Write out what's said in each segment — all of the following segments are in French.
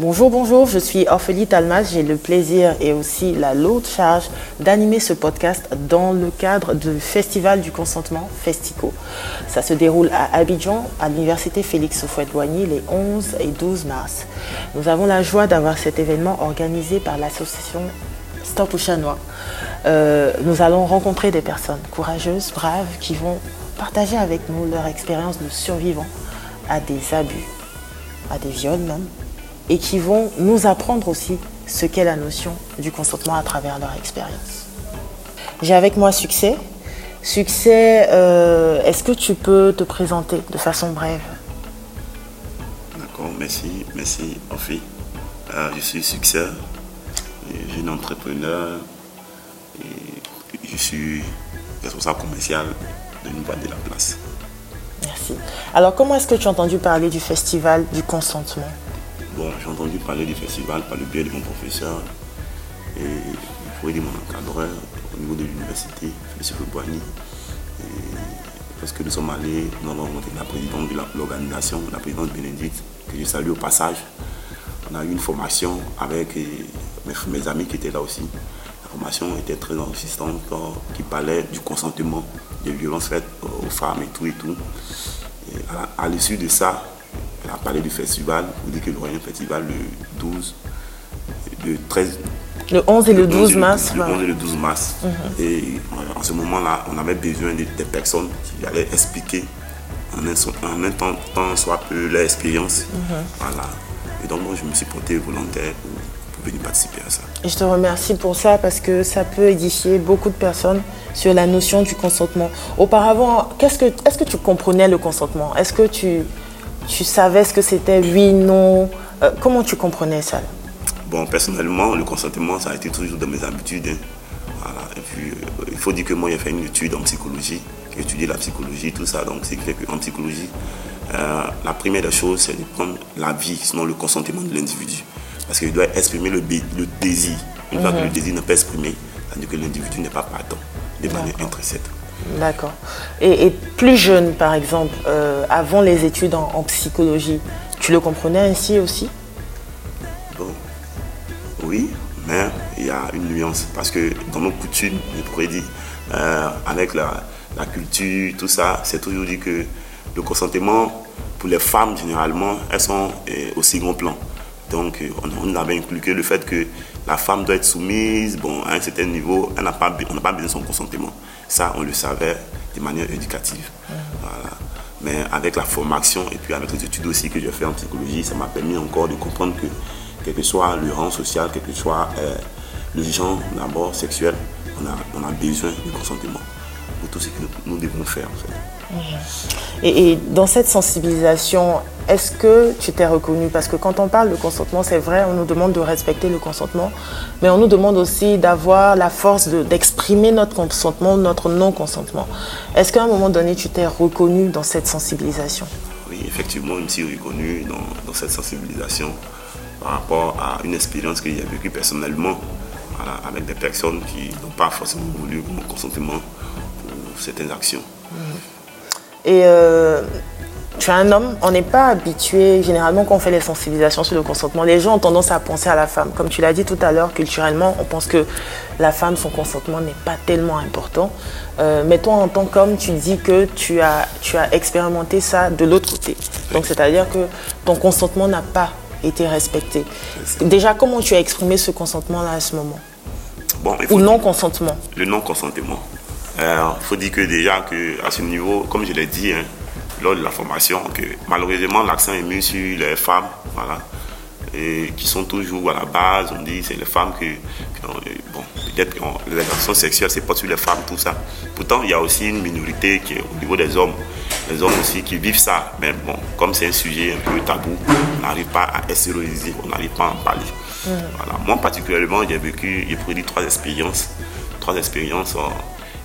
Bonjour, bonjour, je suis Orphélie Talmas. J'ai le plaisir et aussi la lourde charge d'animer ce podcast dans le cadre du Festival du consentement Festico. Ça se déroule à Abidjan, à l'Université Félix Houphouët-Boigny, les 11 et 12 mars. Nous avons la joie d'avoir cet événement organisé par l'association Stop au Chanois. Euh, nous allons rencontrer des personnes courageuses, braves, qui vont partager avec nous leur expérience de survivants à des abus, à des viols même et qui vont nous apprendre aussi ce qu'est la notion du consentement à travers leur expérience. J'ai avec moi Succès. Succès, euh, est-ce que tu peux te présenter de façon brève? D'accord, merci, merci Ophi. Euh, je suis Succès, jeune entrepreneur et je suis responsable commercial de une boîte de la place. Merci. Alors comment est-ce que tu as entendu parler du festival du consentement? J'ai entendu parler du festival par le biais de mon professeur et dire mon encadreur au niveau de l'université, M. Boigny. Parce que nous sommes allés, nous avons rencontré la présidente de l'organisation, la présidente Bénédicte, que je salue au passage. On a eu une formation avec mes, amis qui étaient là aussi. La formation était très enrichissante, qui parlait du consentement, des violences faites aux femmes et tout et tout. à l'issue de ça, elle a parlé du festival. Vous dites qu'il y aura un festival le 12, le 13. Le 11 et le, 12 mars. Le 11 et le 12 mars. Mhm. Et en ce moment-là, on avait besoin de, des personnes qui allaient expliquer en un, en temps, temps, soit peu leur expérience. Mhm. Voilà. Et donc, moi, je me suis porté volontaire pour, venir participer à ça. Et je te remercie pour ça parce que ça peut édifier beaucoup de personnes sur la notion du consentement. Auparavant, est-ce que, est -ce que tu comprenais le consentement? Est-ce que tu tu savais ce que c'était oui, non euh, Comment tu comprenais ça? Bon, personnellement, le consentement, ça a été toujours dans mes habitudes. Hein. Et puis, euh, il faut dire que moi, j'ai fait une étude en psychologie, j'ai étudié la psychologie, tout ça. Donc, c'est qu'en psychologie, euh, la première des choses, c'est de prendre la vie, sinon le consentement de l'individu. Parce qu'il doit exprimer le, le désir. Une fois que le mhm. désir n'est pas exprimé, ça veut dire que l'individu n'est pas partant de manière intrinsèque. D'accord. Et, plus jeune, par exemple, euh, avant les études en, psychologie, tu le comprenais ainsi aussi? Bon, oui, mais il y a une nuance. Parce que dans nos coutumes, je pourrais dire, euh, avec la, culture, tout ça, c'est toujours dit que le consentement, pour les femmes, généralement, elles sont euh, au second plan. Donc, on, avait inclus le fait que la femme doit être soumise, bon, à un certain niveau, on n'a pas besoin de son consentement. Ça, on le savait de manière éducative. Mais avec la formation et puis avec les études aussi que j'ai fait en psychologie, ça m'a permis encore de comprendre que quel que soit le rang social, quel que soit euh, le genre d'abord sexuel, on a, besoin du consentement pour tout ce que nous, devons faire. Et, dans cette sensibilisation, est-ce que tu t'es reconnu Parce que quand on parle de consentement, c'est vrai, on nous demande de respecter le consentement, mais on nous demande aussi d'avoir la force d'exprimer notre consentement, notre non-consentement. Est-ce qu'à un moment donné, tu t'es reconnu dans cette sensibilisation? Oui, effectivement, je me suis reconnu dans, cette sensibilisation par rapport à une expérience que j'ai vécue personnellement avec des personnes qui n'ont pas forcément voulu mon consentement pour certaines actions. Et euh, tu es un homme, on n'est pas habitué, généralement quand on fait les sensibilisations sur le consentement, les gens ont tendance à penser à la femme. Comme tu l'as dit tout à l'heure, culturellement, on pense que la femme, son consentement n'est pas tellement important. Euh, mais toi, en tant qu'homme, tu dis que tu as, tu as expérimenté ça de l'autre côté. Donc, c'est-à-dire que ton consentement n'a pas été respecté. Déjà, comment tu as exprimé ce consentement-là à ce moment? Bon, Ou non-consentement? Le non-consentement. Il euh, faut dire que déjà que à ce niveau, comme je l'ai dit hein, lors de la formation, que malheureusement l'accent est mis sur les femmes, voilà, et qui sont toujours à la base. On dit c'est les femmes que, bon, peut-être que les relations sexuelles c'est pas sur les femmes tout ça. Pourtant il y a aussi une minorité qui est au niveau des hommes, les hommes aussi qui vivent ça. Mais bon, comme c'est un sujet un peu tabou, on n'arrive pas à extérioriser, on n'arrive pas à en parler. Mmh. Voilà. Moi particulièrement, j'ai vécu, j'ai produit trois expériences, trois expériences.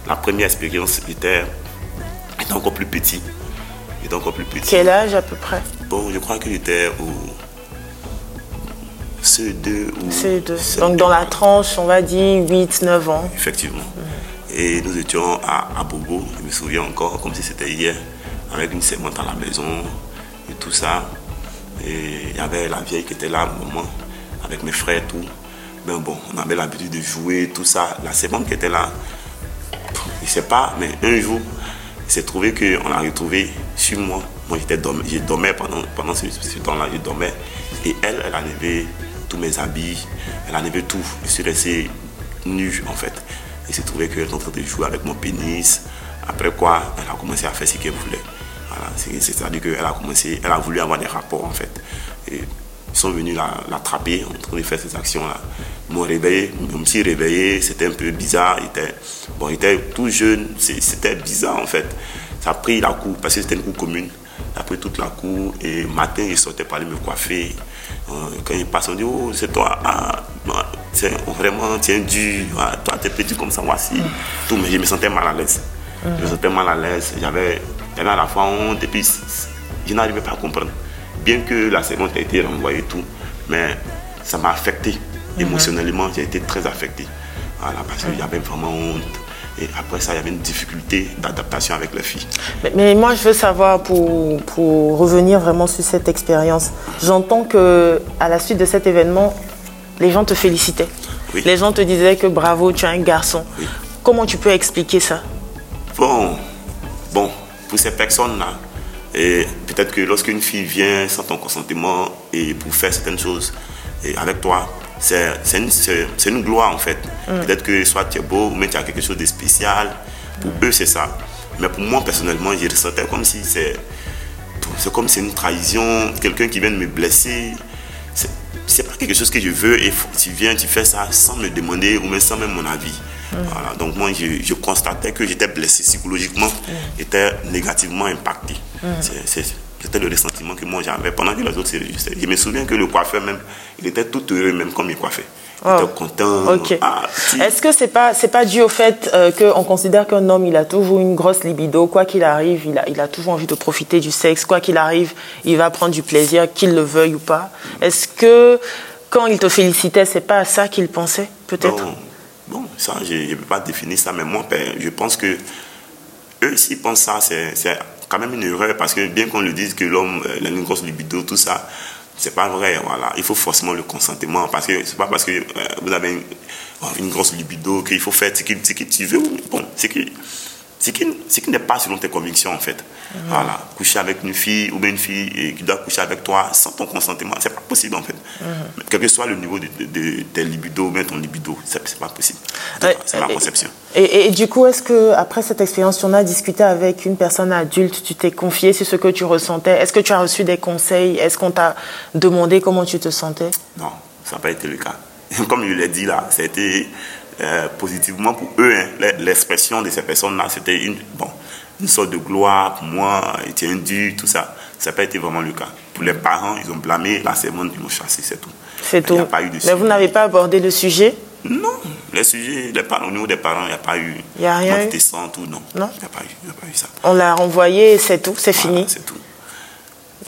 La première expérience était, encore plus petit. Était encore plus petit. Quel âge à peu près? Bon, je crois que j'étais au CE2 ou CE2. Donc dans la tranche, on va dire 8-9 ans. Effectivement. Et nous étions à, à, Bobo, je me souviens encore comme si c'était hier, avec une servante à la maison et tout ça. Et il y avait la vieille qui était là, maman, avec mes frères et tout. Mais bon, on avait l'habitude de jouer, tout ça. La seconde qui était là, je sais pas, mais un jour, il s'est trouvé qu'on a retrouvé sur moi. Moi, j'étais je dormais pendant, pendant ce, temps-là, je dormais. Et elle, elle a enlevé tous mes habits, elle a enlevé tout. Je suis resté nu, en fait. Il s'est trouvé qu'elle était en train de jouer avec mon pénis. Après quoi, elle a commencé à faire ce qu'elle voulait. C'est-à-dire qu'elle a commencé, elle a voulu avoir des rapports, en fait. Ils sont venus l'attraper en train de faire ces actions-là. Ils m'ont réveillé, je me suis réveillé, c'était un peu bizarre. Il était, bon, il était tout jeune, c'était bizarre en fait. Ça a pris la cour, parce que c'était une cour commune. Il a pris toute la cour et matin, il sortait pour aller me coiffer. Euh, quand il passe, on dit Oh, c'est toi, ah, vraiment, tiens dur, ah, toi, t'es petit comme ça, voici. Tout, mais je me sentais mal à l'aise. Je me sentais mal à l'aise. J'avais à la fois honte et puis je n'arrivais pas à comprendre bien que la seconde a été renvoyée tout, mais ça m'a affecté. Mhm. Émotionnellement, j'ai été très affecté. Voilà, parce qu'il y avait vraiment honte. Et après ça, il y avait une difficulté d'adaptation avec la fille. Mais, moi, je veux savoir, pour, pour revenir vraiment sur cette expérience, j'entends que à la suite de cet événement, les gens te félicitaient. Les gens te disaient que bravo, tu es un garçon. Comment tu peux expliquer ça? Bon, bon, pour ces personnes-là, et peut-être que lorsqu'une fille vient sans ton consentement et pour faire certaines choses et avec toi, c'est une, une, gloire en fait. Mm. Peut-être que soit tu es beau même tu as quelque chose de spécial. Pour eux, c'est ça. Mais pour moi, personnellement, je ressentais comme si c'est comme c'est une trahison, quelqu'un qui vient de me blesser. C'est pas quelque chose que je veux et tu viens, tu fais ça sans me demander ou même sans même mon avis. Voilà, donc moi, je, constatais que j'étais blessé psychologiquement, j'étais négativement impacté. C'était le ressentiment que moi j'avais pendant que les autres se Je me souviens que le coiffeur même, il était tout heureux même comme il coiffait. Oh. content. Ah, Est-ce que c'est pas c'est pas dû au fait euh, qu'on considère qu'un homme il a toujours une grosse libido, quoi qu'il arrive, il a, il a toujours envie de profiter du sexe, quoi qu'il arrive, il va prendre du plaisir, qu'il le veuille ou pas. Est-ce que quand il te félicitait, c'est pas à ça qu'il pensait, peut-être? Bon, ça, je ne peux pas définir ça, mais moi, ben, je pense que eux, s'ils pensent ça, c'est quand même une erreur, parce que bien qu'on le dise que l'homme a une grosse libido, tout ça, c'est pas vrai, voilà. Il faut forcément le consentement, parce que c'est pas parce que euh, vous avez une, grosse libido qu'il faut faire ce que, tu veux. Bon, c'est que ce qui, n'est pas selon tes convictions en fait. Mhm. Voilà, coucher avec une fille ou bien une fille qui doit coucher avec toi sans ton consentement, c'est pas possible en fait. Mhm. Quel que soit le niveau de, tes libido ou bien ton libido, c'est pas possible. c'est ma conception. Et, du coup, est-ce que après cette expérience, tu en as discuté avec une personne adulte, tu t'es confié sur ce que tu ressentais? Est-ce que tu as reçu des conseils? Est-ce qu'on t'a demandé comment tu te sentais? Non, ça n'a pas été le cas. Comme je l'ai dit là, c'était euh, positivement pour eux. Hein. L'expression de ces personnes-là, c'était une, bon, une sorte de gloire pour moi, était un dieu, tout ça. Ça n'a pas été vraiment le cas. Pour les parents, ils ont blâmé la servante, ils l'ont chassé, c'est tout. C'est tout. Mais vous n'avez pas abordé le sujet? Non, les sujets, les parents, au niveau des parents, il n'y a pas eu. Il n'y a rien eu? tout, non. Non? Il n'y a, pas eu ça. On l'a renvoyé, c'est tout, c'est fini? C'est tout.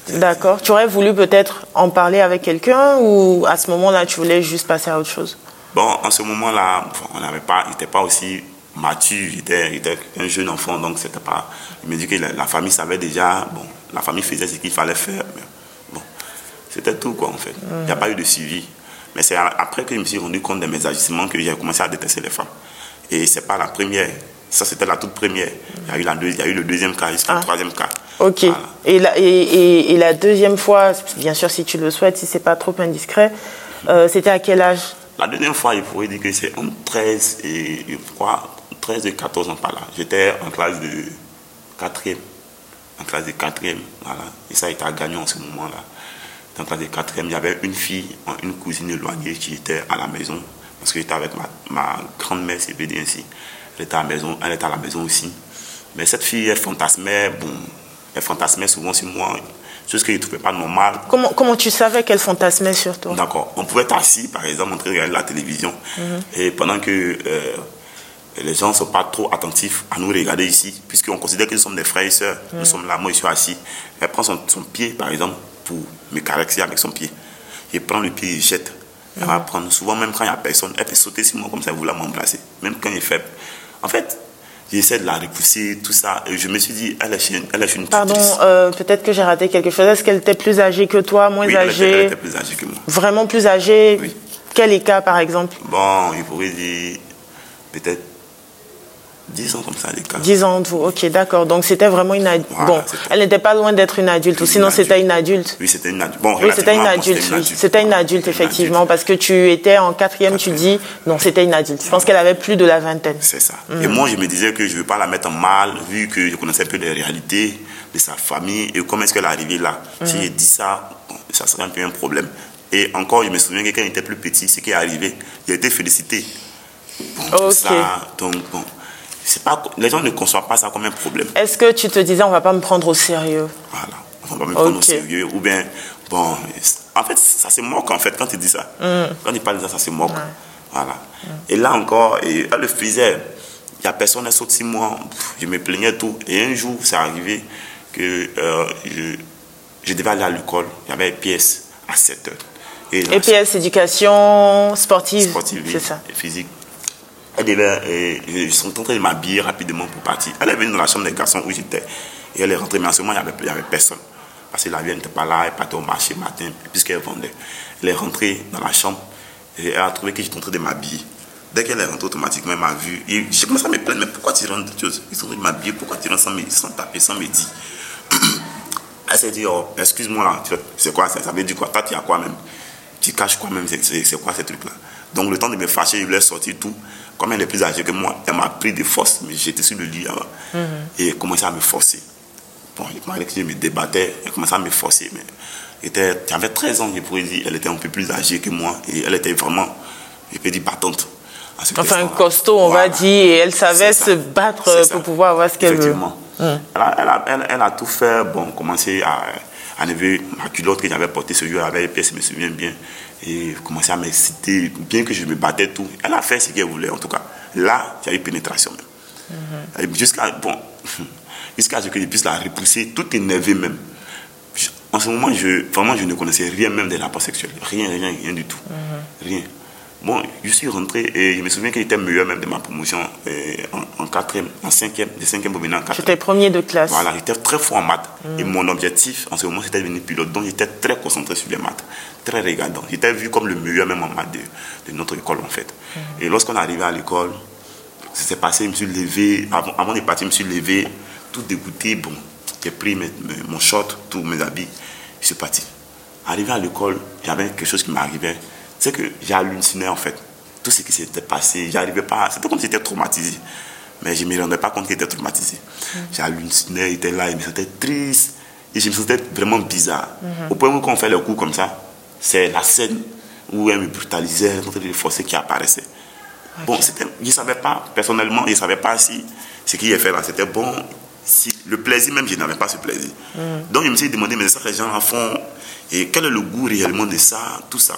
D'accord. Tu aurais voulu peut-être en parler avec quelqu'un ou à ce moment-là, tu voulais juste passer à autre chose? Bon, en ce moment-là, on n'avait pas, il n'était pas aussi mature, il était, était, un jeune enfant, donc c'était pas. Il me dit que la, famille savait déjà, bon, la famille faisait ce qu'il fallait faire. Mais bon, c'était tout, quoi, en fait. Il n'y a pas eu de suivi. Mais c'est après que je me suis rendu compte de mes agissements que j'ai commencé à détester les femmes. Et c'est pas la première. Ça, c'était la toute première. Il y a eu, la il y a eu le deuxième cas, jusqu'au ah. troisième cas. Ok. Et, la, et, et, la deuxième fois, bien sûr, si tu le souhaites, si c'est pas trop indiscret, euh, c'était à quel âge? La deuxième fois, il pourrait dire que c'est entre 13 et, je crois, 13 et 14 ans par là. J'étais en classe de 4e. En classe de 4e, voilà. Et ça, était à gagner en ce moment-là. La classe de 4e, il y avait une fille, une cousine éloignée qui était à la maison. Parce que j'étais avec ma, grande-mère, c'est ainsi. Elle était, à la maison, elle était à la maison aussi. Mais cette fille, elle fantasmait, bon, elle fantasmait souvent sur moi chose que je ne trouvais pas normal. Comment, comment tu savais qu'elle fantasmait sur toi D'accord. On pouvait être assis, par exemple, en train de regarder la télévision, mhm. et pendant que euh, les gens ne sont pas trop attentifs à nous regarder ici, puisqu'on considère que nous sommes des frères et sœurs, nous mhm. sommes là, moi je suis assis. Elle prend son, pied, par exemple, pour me caresser avec son pied. Je prends le pied et je jette. Elle va mhm. prendre, souvent même quand il n'y a personne, elle peut sauter sur moi comme ça, elle voulait m'embrasser, même quand il est faible. En fait, J'essaie de la repousser, tout ça. Et je me suis dit, elle est, une, elle est une Pardon, euh, peut-être que j'ai raté quelque chose. Est-ce qu'elle était plus âgée que toi, moins oui, âgée elle était, elle était plus âgée que moi. Vraiment plus âgée Oui. Quel écart, par exemple? Bon, il pourrait dire peut-être 10 ans comme ça, les cas. 10 ans vous, ok, d'accord. Donc c'était vraiment une adulte. Voilà, bon, elle n'était pas loin d'être une adulte, ou sinon c'était une adulte. Oui, c'était une adulte. Bon, Oui, c'était une adulte, oui. C'était une adulte, effectivement, adulte. parce que tu étais en quatrième, tu dis, non, c'était une adulte. Je pense qu'elle avait plus de la vingtaine. C'est ça. Mm. Et moi, je me disais que je ne veux pas la mettre en mal, vu que je connaissais un peu les réalités de sa famille et comment est-ce qu'elle est arrivée là? Mm. Si j'ai dit ça, bon, ça serait un peu un problème. Et encore, je me souviens que quand il était plus petit, ce qui est arrivé, il a été félicité. Bon, tout Ok. ça, donc, bon, c'est pas, les gens ne conçoivent pas ça comme un problème. Est-ce que tu te disais, on va pas me prendre au sérieux? Voilà. On va me prendre au sérieux. Ou bien, bon, en fait, ça se moque en fait quand tu dis ça. Mm. Quand il parle de ça, ça se moque. Voilà. Et là encore, et elle le faisait. Il n'y a personne, elle saute six mois. Je me plaignais tout. Et un jour, c'est arrivé que euh, je, je devais aller à l'école. Il y avait pièce à 7 heures. Et EPS, éducation sportive. sportive C'est ça. et physique. Elle devait, et je suis en train de m'habiller rapidement pour partir. Elle est venue dans la chambre des garçons où j'étais. Et elle est rentrée, mais en ce moment, il n'y avait, personne. Parce que la vie n'était pas là, elle partait au marché le matin, puisqu'elle vendait. Elle est rentrée dans la chambre et elle a trouvé que j'étais en train de m'habiller. Dès qu'elle est rentrée, automatiquement, elle m'a vu. Et j'ai commencé à me plaindre, mais pourquoi tu rentres Ils sont en train de m'habiller, pourquoi tu rentres sans, sans taper, sans me dire? Elle s'est dit, oh, excuse-moi là, c'est quoi ça Ça veut dire quoi? Toi, tu as quoi même? Tu caches quoi même? C'est- quoi ces trucs-là? Donc, le temps de me fâcher, je lui ai sorti tout. Comme elle est plus âgée que moi, elle m'a pris de force, mais j'étais sur le lit là-bas. Et elle commençait à me forcer. Bon, malgré que je me débattais, elle commençait à me forcer. Mais avait 13 ans, je pourrais dire. Elle était un peu plus âgée que moi. Et elle était vraiment, je peux dire, battante. Enfin, costaud, on va dire, et elle savait se battre pour pouvoir avoir ce qu'elle veut. Effectivement. Elle, a, elle a- elle- elle a tout fait, bon, commencer à enlever ma culotte que j'avais portée ce jour avec les pièces, je me souviens bien, et commencer à m'exciter, bien que je me battais tout. Elle a fait ce qu'elle voulait, en tout cas. Là, il y a eu pénétration même. Et Jusqu'à bon, ce que je puisse la repousser, tout énervé même. En ce moment, je, vraiment, je ne connaissais rien même des rapports sexuels. Rien, rien, rien du tout. Rien. Bon, je suis rentré et je me souviens qu'il était meilleur même de ma promotion euh, en, en quatrième, en cinquième, de cinquième au maintenant en quatrième. J'étais premier de classe. Voilà, j'étais très fort en maths. Et mon objectif, en ce moment, c'était de devenir pilote. Donc, j'étais très concentré sur les maths, très regardant. J'étais vu comme le meilleur même en maths de, de notre école, en fait. Et lorsqu'on est arrivé à l'école, ça s'est passé, je me suis levé. Avant, avant de partir, je me suis levé, tout dégoûté. Bon, j'ai pris mes- mes- mon short, tous mes habits, je suis parti. Arrivé à l'école, j'avais quelque chose qui m'arrivait. C'est que j'hallucinais, en fait. Tout ce qui s'était passé, j'arrivais pas. C'était comme si j'étais traumatisé. Mais je ne me rendais pas compte qu'il était traumatisé. J'hallucinais, il était là, il me sentait triste. Et je me sentais vraiment bizarre. Au point où, quand on fait le coup comme ça, c'est la scène où elle me brutalisait, en train de le forcer qui apparaissait. Bon, je ne savais pas, personnellement, je ne savais pas si ce qu'il a fait là, c'était bon. Si, le plaisir même, je n'avais pas ce plaisir. Donc, je me suis demandé, mais ça, les gens en font, et quel est le goût réellement de ça, tout ça?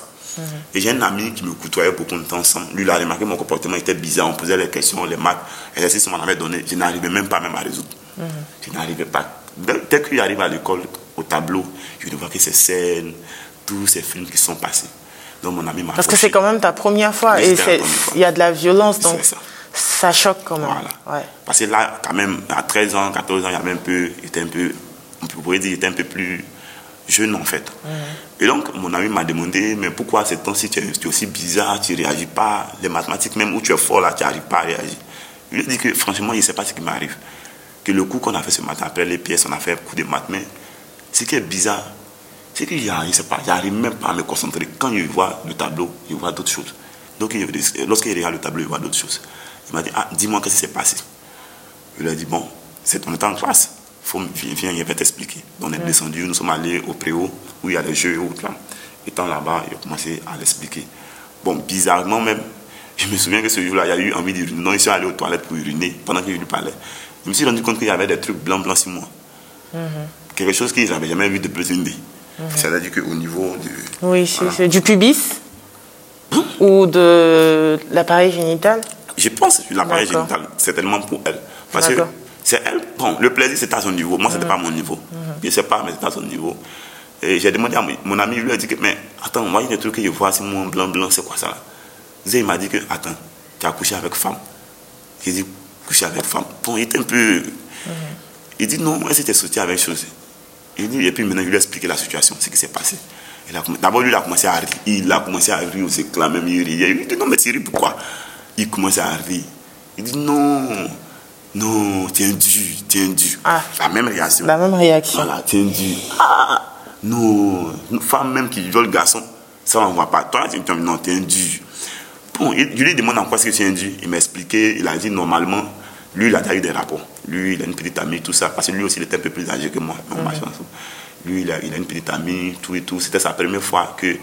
Et j'ai un ami qui me côtoyait beaucoup de temps ensemble. Lui, il a remarqué mon comportement était bizarre. On posait les questions, les maths, l'exercice qu'on m'avait donné. Je n'arrivais même pas même à résoudre. Je n'arrivais pas. Dès, qu'il arrive à l'école, au tableau, je ne vois que ces scènes, tous ces films qui sont passés. Donc, mon ami m'a Parce que c'est quand même ta première fois Oui, et il y a de la violence, donc ça. ça choque quand même. Voilà. Ouais. Parce que là, quand même, à 13 ans, 14 ans, il y avait un peu, il était un peu, on pourrait dire, il était un peu plus jeune en fait. Et donc, mon ami m'a demandé, mais pourquoi ces temps-ci tu es, tu es aussi bizarre, tu ne réagis pas, les mathématiques, même où tu es fort là, tu n'arrives pas à réagir. Je lui ai dit que franchement, il ne sait pas ce qui m'arrive. Que le coup qu'on a fait ce matin, après les pièces, on a fait un coup de maths, mais ce qui est bizarre, c'est a, je sais pas, j'arrive même pas à me concentrer. Quand je vois le tableau, je vois d'autres choses. Donc, il- lorsqu'il regarde le tableau, il voit d'autres choses. Il m'a dit, ah, dis-moi qu'est-ce qui s'est passé? Je lui ai dit, bon, c'est on est en classe. Faut, viens, je vais t'expliquer. On est descendu, nous sommes allés au préau, où il y a les jeux et autres là. Étant là-bas, il a commencé à l'expliquer. Bon, bizarrement même, je me souviens que ce jour-là, il y a eu envie d'uriner. Non, ils sont allés aux toilettes pour uriner pendant que je lui parlais. Je me suis rendu compte qu'il y avait des trucs blancs, blancs sur moi. Quelque chose qu'ils n'avaient jamais vu de plus une vie. C'est-à-dire qu'au niveau du. Oui, c'est Voilà. du pubis ou de l'appareil génital? Je pense que l'appareil génital, c'est tellement pour elle. Parce que. C'est elle. Bon, le plaisir, c'est à son niveau. Moi, c'était pas mon niveau. Je sais pas, mais c'est à son niveau. Et j'ai demandé à mon, mon ami, il lui a dit que, mais attends, moi, il y a des trucs que je vois, c'est moi, blanc, blanc, c'est quoi ça là? Zé, il m'a dit que, attends, tu as couché avec femme. J'ai dit, couché avec femme? Bon, il était un peu. Il dit non, elle s'était sortie avec chose. Il dit, et puis maintenant, il lui a expliqué la situation, ce qui s'est passé. D'abord, lui, il a commencé à rire. Il a commencé à rire aux éclats, même il riait. Il dit non, mais Thierry, pourquoi? Il commençait à rire. Il dit non, non, tiens dû, tiens dû. Ah. La même réaction. La même réaction. Voilà, tiens dû. Ah, non, une femme même qui viole le garçon, ça on ne voit pas. Toi, tu dis non, tiens dû. Bon, je lui demande en quoi ce que tiens dû. Il m'a expliqué, il a dit normalement, lui, il a eu des rapports. Lui, il a une petite amie, tout ça. Parce que lui aussi, il était un peu plus âgé que moi. Ma chance. Lui, il a, il a, une petite amie, tout et tout. C'était sa première fois que.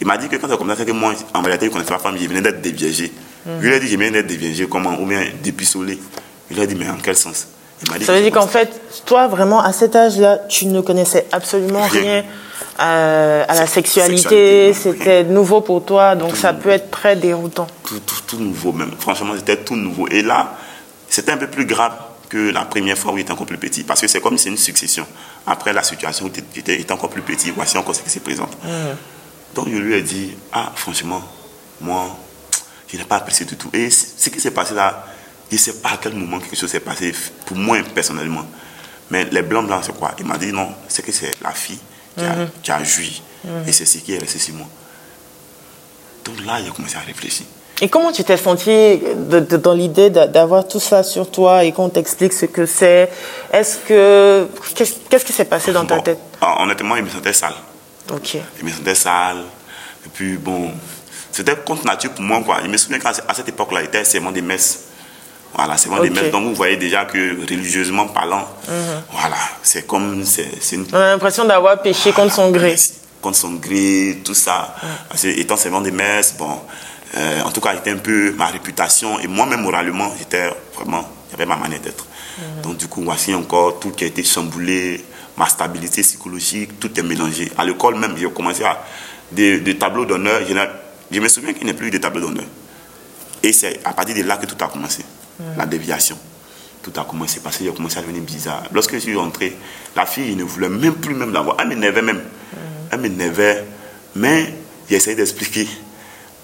Il m'a dit que quand ça a commencé, que moi, en réalité, il connaissait la femme, il venait d'être déviégé. Je lui ai dit, je viens d'être déviégé, comment? Ou bien dépissolé. Il a dit, mais en quel sens? Il dit Ça veut dire qu'en fait, toi, vraiment, à cet âge-là, tu ne connaissais absolument rien, à, à, la sexualité. C'était nouveau pour toi, donc ça peut être très déroutant. Tout, tout, tout nouveau, même. Franchement, c'était tout nouveau. Et là, c'était un peu plus grave que la première fois où il était encore plus petit. Parce que c'est comme si c'est une succession. Après la situation où il était, encore plus petit, voici encore ce qui se présente. Donc je lui ai dit, ah franchement, moi, je n'ai pas apprécié du tout. Et ce qui s'est passé là, je ne sais pas à quel moment quelque chose s'est passé, pour moi personnellement. Mais les blancs blancs, c'est quoi? Il m'a dit non, c'est que c'est la fille qui a, qui a joui. Et c'est ce qui est resté sur moi. Donc là, il a commencé à réfléchir. Et comment tu t'es senti dans l'idée d'avoir tout ça sur toi et qu'on t'explique ce que c'est? Est-ce que qu'est-ce qui s'est passé dans ta tête? Honnêtement, il me sentait sale. Ok. Il me sentait sale. Et puis bon, c'était contre nature pour moi quoi. Je me souviens qu'à cette époque-là, il était serment des messes. Voilà, c'est okay. des. Donc vous voyez déjà que religieusement parlant, mhm. voilà, c'est comme une. On a l'impression d'avoir péché contre son gré. Contre son gré, tout ça. Parce que, étant serment des messes, bon. Euh, en tout cas, c'était un peu ma réputation. Et moi-même, moralement, j'étais vraiment, j'avais ma manière d'être. Mhm. Donc, du coup, voici encore tout qui a été chamboulé, ma stabilité psychologique, tout est mélangé. À l'école même, j'ai commencé à des, des tableaux d'honneur. Je, me souviens qu'il n'y a plus eu de tableaux d'honneur. Et c'est à partir de là que tout a commencé. La déviation. Tout a commencé parce qu'il a commencé à devenir bizarre. Lorsque je suis rentré, la fille ne voulait même plus même l'avoir. Elle m'énervait même. Elle m'énervait. Mais j'ai essayé d'expliquer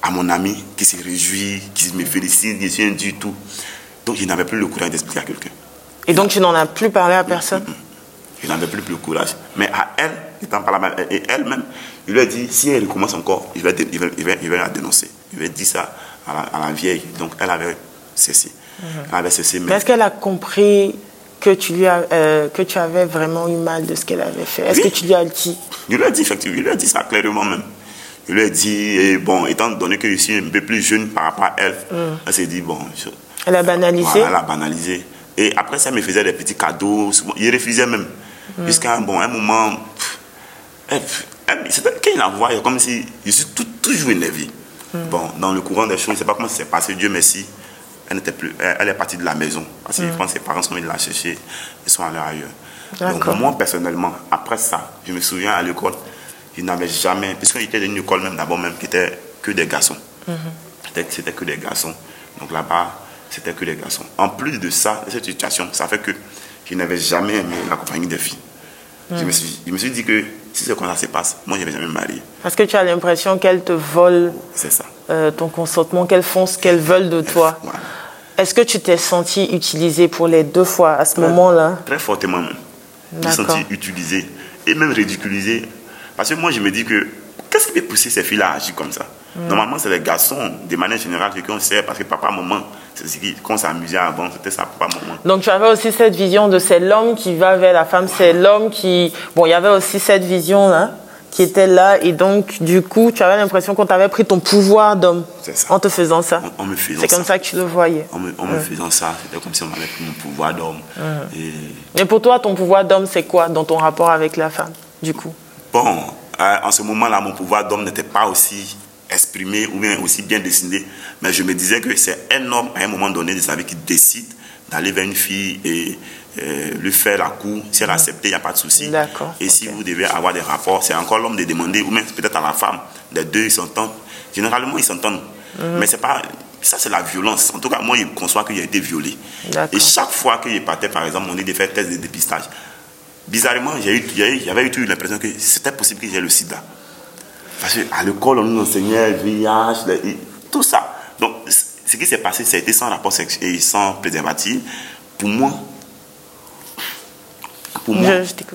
à mon ami qui se réjouit, qui me félicite, qui rien du tout. Donc je n'avais plus le courage d'expliquer à quelqu'un. Et donc tu n'en as plus parlé à personne? Je n'avais plus le courage. Mais à elle, étant par là, et elle-même, il lui a dit, si elle recommence encore, il va, il va, il va, la dénoncer. Il va dire ça à la, vieille. Donc elle avait cessé. Mhm. Avait cessé. Mais, est-ce qu'elle a compris que tu, lui as, euh, que tu avais vraiment eu mal de ce qu'elle avait fait? Est-ce que tu lui as dit? Je lui ai dit, effectivement, je lui ai dit ça clairement même. Je lui ai dit, et bon, étant donné que je suis un peu plus jeune par rapport à elle, mm. elle s'est dit, bon. elle a banalisé? Elle a banalisé. Et après ça, elle me faisait des petits cadeaux. Il refusait même. Mm. Jusqu'à bon, un moment. C'était quand il la voit, comme si je suis toujours énervé. Mm. Bon, dans le courant des choses, je ne sais pas comment ça s'est passé, Dieu merci. Elle, n'était plus, elle, est partie de la maison. Parce que je pense que ses parents sont venus la chercher. Ils sont allés ailleurs. Donc, moi, personnellement, après ça, je me souviens à l'école, il n'avait jamais, puisqu'il était dans une école même d'abord même qui était que des garçons. Mhm. C'était que des garçons. Donc là-bas, c'était que des garçons. En plus de ça, de cette situation, ça fait que je n'avais jamais aimé la compagnie des filles. je, me suis, je me suis dit que si c'est comme ça se passe, moi je n'avais jamais marié. Parce que tu as l'impression qu'elles te volent ça. Euh, ton consentement, qu'elles font ce qu'elles veulent de toi. Est-ce que tu t'es senti utilisé pour les deux fois à ce moment-là? Très fortement même. Je me suis senti utilisé et même ridiculisé parce que moi, je me dis que qu'est-ce qui peut pousser ces filles-là à agir comme ça? Mm. Normalement, c'est les garçons, de manière générale, qu'on sait, parce que papa, maman, c'est ce qu'on s'amusait avant, c'était ça, papa, maman. Donc, tu avais aussi cette vision de c'est l'homme qui va vers la femme, c'est l'homme qui. Bon, il y avait aussi cette vision-là qui était là, et donc, du coup, tu avais l'impression qu'on t'avait pris ton pouvoir d'homme en te faisant ça. En, me faisant C'est comme ça que tu le voyais. En me, faisant ça, c'était comme si on m'avait pris mon pouvoir d'homme. Mm. Et... et pour toi, ton pouvoir d'homme, c'est quoi dans ton rapport avec la femme, du coup? Bon, euh, en ce moment-là, mon pouvoir d'homme n'était pas aussi exprimé ou bien aussi bien dessiné, mais je me disais que c'est un homme à un moment donné de sa vie qui décide d'aller vers une fille et euh, lui faire la cour. Si elle accepte, il n'y a pas de souci. Et si vous devez avoir des rapports, c'est encore l'homme de demander, ou même peut-être à la femme, les deux, ils s'entendent. Généralement, ils s'entendent. Mhm. Mais c'est pas. Ça, c'est la violence. En tout cas, moi, je conçois qu'il a été violé. Et chaque fois qu'il partait, par exemple, on dit de faire test de dépistage bizarrement, j'avais eu l'impression que c'était possible que j'ai le sida. Parce qu'à l'école, on nous enseignait le VIH, tout ça. Donc, ce qui s'est passé, ça a été sans rapport sexuel et sans préservatif. Pour moi, pour moi,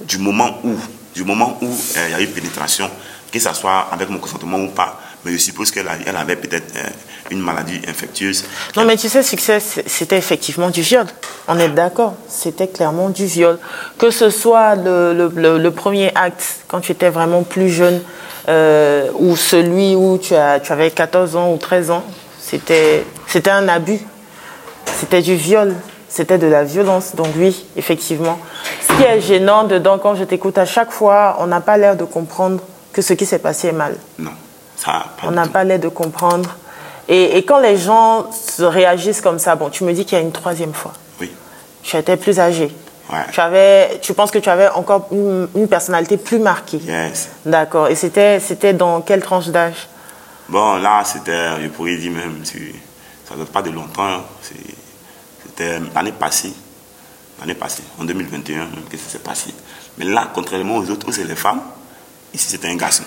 du moment où, du moment où euh, il y a eu pénétration, que ce soit avec mon consentement ou pas, mais je suppose qu'elle elle avait peut-être euh, une maladie infectieuse. Non, mais tu sais, succès, c'était effectivement du viol. On est d'accord, c'était clairement du viol. Que ce soit le, premier acte, quand tu étais vraiment plus jeune, euh, ou celui où tu, as, tu avais 14 ans ou 13 ans, c'était un abus. C'était du viol. C'était de la violence. Donc oui, effectivement. Ce qui est gênant dedans, quand je t'écoute à chaque fois, on n'a pas l'air de comprendre que ce qui s'est passé est mal. Non. on n'a pas l'air de comprendre. Et, quand les gens se réagissent comme ça, bon, tu me dis qu'il y a une troisième fois. Oui. Tu étais plus âgé. Tu, avais, tu penses que tu avais encore une, personnalité plus marquée. Yes. D'accord. Et c'était, c'était dans quelle tranche d'âge? Bon, là, c'était, je pourrais dire même, ça ne date pas de longtemps. Hein. C'était l'année passée. L'année passée, en 2021, même que ça s'est passé. Mais là, contrairement aux autres, c'est les femmes. Ici, c'était un garçon.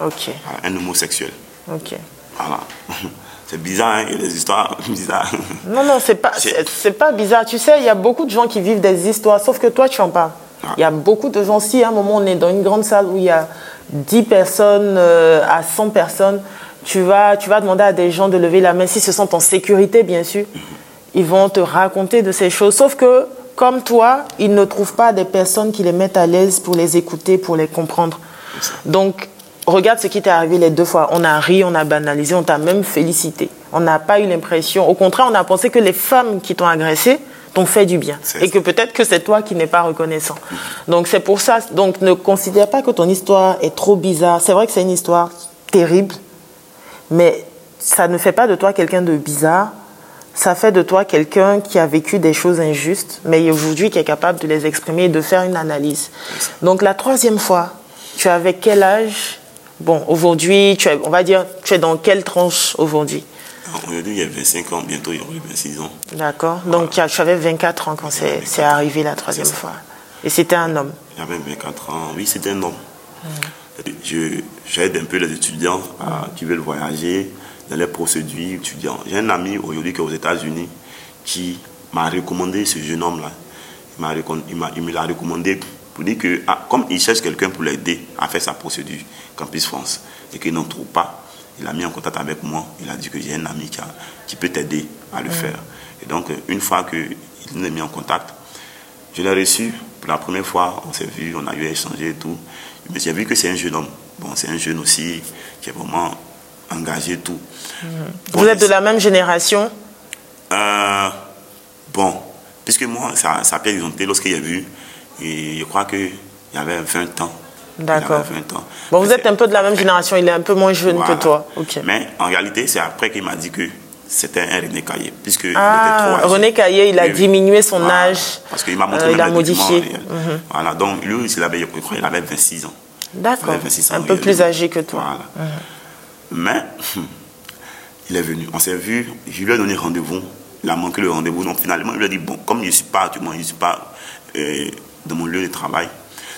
Ok. Un homosexuel. Ok. Voilà. C'est bizarre, hein, il y a des histoires bizarres. Non, non, c'est pas, c'est pas bizarre. Tu sais, il y a beaucoup de gens qui vivent des histoires, sauf que toi, tu en parles. Ah. Il y a beaucoup de gens, si à un moment on est dans une grande salle où il y a 10 personnes euh, à 100 personnes, tu vas, tu vas demander à des gens de lever la main, s'ils se sentent en sécurité, bien sûr. Mhm. Ils vont te raconter de ces choses. Sauf que, comme toi, ils ne trouvent pas des personnes qui les mettent à l'aise pour les écouter, pour les comprendre. Donc, regarde ce qui t'est arrivé les deux fois. On a ri, on a banalisé, on t'a même félicité. On n'a pas eu l'impression. Au contraire, on a pensé que les femmes qui t'ont agressé t'ont fait du bien. Et que peut-être que c'est toi qui n'es pas reconnaissant. Donc c'est pour ça. Donc ne considère pas que ton histoire est trop bizarre. C'est vrai que c'est une histoire terrible, mais ça ne fait pas de toi quelqu'un de bizarre. Ça fait de toi quelqu'un qui a vécu des choses injustes, mais aujourd'hui qui est capable de les exprimer et de faire une analyse. Donc la troisième fois, tu avais quel âge? Bon, aujourd'hui, on va dire, tu es dans quelle tranche aujourd'hui? Aujourd'hui, il y a 25 ans, bientôt il y aura 26 ans. D'accord. Donc, tu avais 24 ans quand c'est arrivé la troisième fois. Et c'était un homme? J'avais 24 ans, oui, c'était un homme. J'aide un peu les étudiants qui veulent voyager dans les procédures étudiants. J'ai un ami aujourd'hui qui est aux États-Unis qui m'a recommandé ce jeune homme-là. Il, me l'a recommandé pour dire que, ah, comme il cherche quelqu'un pour l'aider à faire sa procédure, Campus France, et qu'il n'en trouve pas, il a mis en contact avec moi. Il a dit que j'ai un ami qui, qui peut t'aider à le faire. Et donc, une fois qu'il nous a mis en contact, je l'ai reçu pour la première fois. On s'est vu, on a eu à échanger et tout. Mais j'ai vu que c'est un jeune homme. Bon, c'est un jeune aussi qui est vraiment engagé tout. Vous êtes de la même génération euh, Bon, puisque moi, ça, ça a lorsqu'il lorsqu'il a vu, et je crois qu'il y avait 20 ans. D'accord. Bon, vous êtes un peu de la même génération, il est un peu moins jeune que toi. Mais en réalité, c'est après qu'il m'a dit que c'était un René Caillé. Puisque ah, René Caillé, il a diminué son âge. Parce qu'il m'a montré euh, Il a modifié. Mhm. Voilà, donc lui, il avait, il avait 26 ans. D'accord. Un peu plus âgé que toi. Voilà. Mhm. Mais, il est venu. On s'est vu, je lui ai donné rendez-vous. Il a manqué le rendez-vous. Donc finalement, il lui a dit, bon, comme je ne suis pas, je ne suis pas euh, dans mon lieu de travail,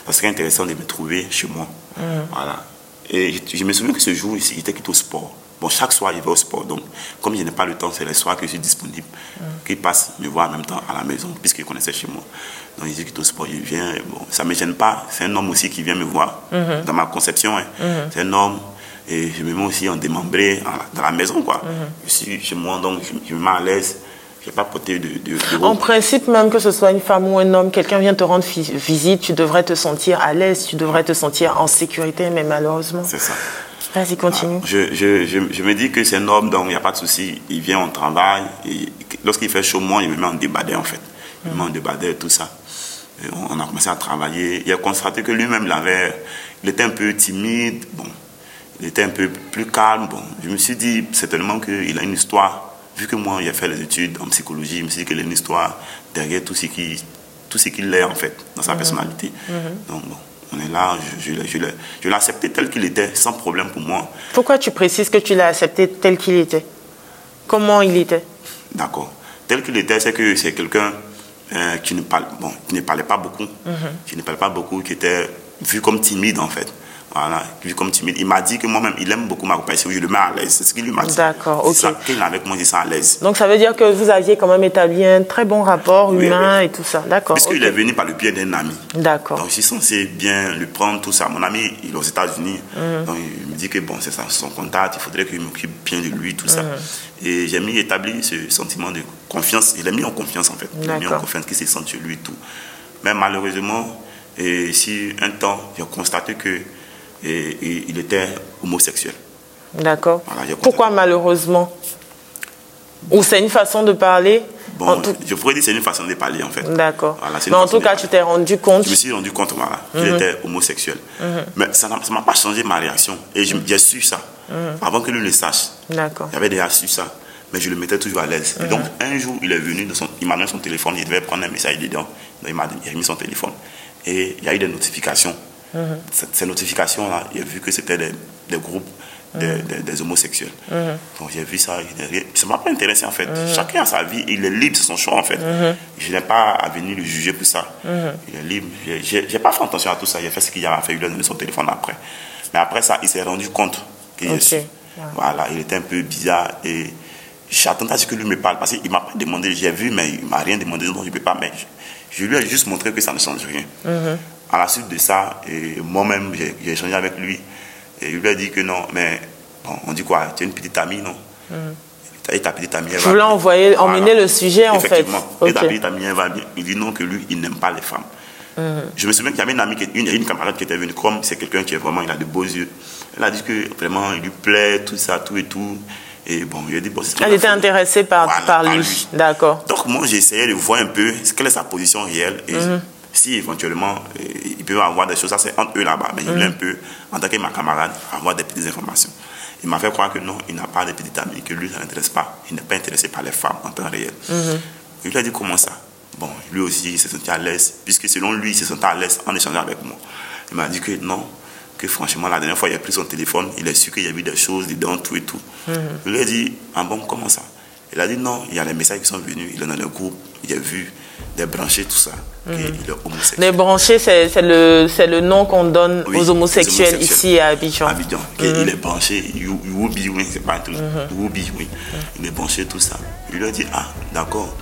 ça serait intéressant de me trouver chez moi. Mm. Voilà. Et je, me souviens que ce jour, il était quitté au sport. Bon, chaque soir, il va au sport. Donc, comme je n'ai pas le temps, c'est les soirs que je suis disponible. Mm. Qu'il passe me voir en même temps à la maison, puisqu'il connaissait chez moi. Donc, il dit qu'il est au sport, il vient. Bon, ça ne me gêne pas. C'est un homme aussi qui vient me voir. Mm-hmm. Dans ma conception, hein. mm-hmm. c'est un homme. Et je me mets aussi en démembré dans la maison, quoi. Mm-hmm. Je suis chez moi, donc je me mets à l'aise pas de, En principe, même que ce soit une femme ou un homme, quelqu'un vient te rendre visite, tu devrais te sentir à l'aise, tu devrais te sentir en sécurité, mais malheureusement. C'est ça. Vas-y, continue. Ah, je, je, je, me dis que c'est un homme, donc il n'y a pas de souci. Il vient, on travaille. Et lorsqu'il fait chaud, moi, il me met en débadé, en fait. Il me met en débadé, tout ça. on a commencé à travailler. Il a constaté que lui-même, il, il était un peu timide. Bon, il était un peu plus calme. Bon, je me suis dit certainement qu'il a une histoire vu que moi, j'ai fait les études en psychologie, je me suis dit qu'il a une histoire derrière tout ce qui, tout ce qu'il est, en fait, dans sa mhm. personnalité. Mhm. Donc, bon, on est là, je, je, je l'ai accepté tel qu'il était, sans problème pour moi. Pourquoi tu précises que tu l'as accepté tel qu'il était? Comment il était? D'accord. Tel qu'il était, c'est que c'est quelqu'un euh, qui, ne parle, bon, qui ne parlait pas beaucoup, mhm. qui ne parlait pas beaucoup, qui était vu comme timide, en fait. Voilà, lui comme timide. Il m'a dit que moi-même, il aime beaucoup m'accompagner. Je le mets à l'aise. C'est ce qu'il lui m'a dit. D'accord, ok. Ça, Quand il est avec moi, je sens à l'aise. Donc ça veut dire que vous aviez quand même établi un très bon rapport humain et tout ça. D'accord. Puisqu'il ok. est venu par le biais d'un ami. D'accord. Donc je suis censé bien lui prendre tout ça. Mon ami, il est aux États-Unis. Mhm. Donc il me dit que bon, c'est ça, son contact, il faudrait qu'il m'occupe bien de lui, tout ça. Mhm. Et j'ai mis établi ce sentiment de confiance. Il a mis en confiance en fait. Il a mis en confiance qu'il se sent sur lui et tout. Mais malheureusement, et si un temps, j'ai constaté que et- et il était homosexuel. D'accord. Voilà, Pourquoi malheureusement? Ou c'est une façon de parler? Bon, tout- je pourrais dire c'est une façon de parler en fait. D'accord. Voilà, Mais en tout cas, tu t'es rendu compte? Je me suis rendu compte voilà, qu'il Mhm. était homosexuel. Mais ça ne m'a pas changé ma réaction. Et je- j'ai su ça. Mhm. Avant que lui le sache, D'accord. j'avais déjà su ça. Mais je le mettais toujours à l'aise. Mhm. Et donc, un jour, il est venu, de son- il m'a donné son téléphone, il devait prendre un message dedans. Donc, il m'a mis son téléphone. Et il y a eu des notifications. Mhm. Ces, ces notifications-là, j'ai vu que c'était des, des groupes des, Mhm. des- des homosexuels. Donc, j'ai vu ça. Ça ne m'a pas intéressé, en fait. Chacun a sa vie, il est libre, c'est son choix, en fait. Je n'ai pas à venir le juger pour ça. Il est libre. J'ai- J'ai j'ai pas fait attention à tout ça. A fait ce qu'il a fait. Il a donné son téléphone après. Mais après ça, il s'est rendu compte que Ok. je suis. Voilà, il était un peu bizarre et j'attendais à ce que lui me parle parce qu'il m'a pas demandé, j'ai vu, mais il m'a rien demandé, donc je ne peux pas. Mais je, je lui ai juste montré que ça ne change rien. À la suite de ça, moi-même, j'ai échangé avec lui et je lui ai dit que non, mais bon, on dit quoi Tu es une petite amie, non? Et ta petite amie, elle Je va voulais bien. envoyer- emmener le sujet, en fait. Effectivement. Et ta petite amie, elle va bien. Il dit non, que lui, il n'aime pas les femmes. Je me souviens qu'il y avait une amie, qui- une, une camarade qui était venue, comme c'est quelqu'un qui est vraiment, il a de beaux yeux. Elle a dit que vraiment, il lui plaît, tout ça, tout et tout. Et bon, il a dit, bon, c'est Elle était intéressée par, Voilà, par par lui. lui. D'accord. Donc, moi, j'ai essayé de voir un peu quelle est sa position réelle. Et Mhm. Si éventuellement, euh, il peut avoir des choses, ça c'est entre eux là-bas. Mais il voulait un Mhm. peu, en tant que ma camarade, avoir des petites informations. Il m'a fait croire que non, il n'a pas de petites amies, que lui, ça n'intéresse pas. Il n'est pas intéressé par les femmes en temps réel. Mhm. Je lui ai dit comment ça? Bon, lui aussi, il se sentait à l'aise, puisque selon lui, il se sentait à l'aise en échangeant avec moi. Il m'a dit que non, que franchement, la dernière fois, il a pris son téléphone, il a su qu'il y avait des choses dedans, tout et tout. Je lui ai dit, ah bon, comment ça? Il a dit non, il y a les messages qui sont venus, il est dans le groupe, il a vu des branchés, tout ça, qu'il est homosexuel. Les branchés, c'est le, le nom qu'on donne Oui, aux homosexuels ici à Abidjan. Abidjan. Il est branché, You- Youbi, oui, c'est pas. Youbi, oui. Il est branché, tout ça. Je lui ai dit, ah, d'accord.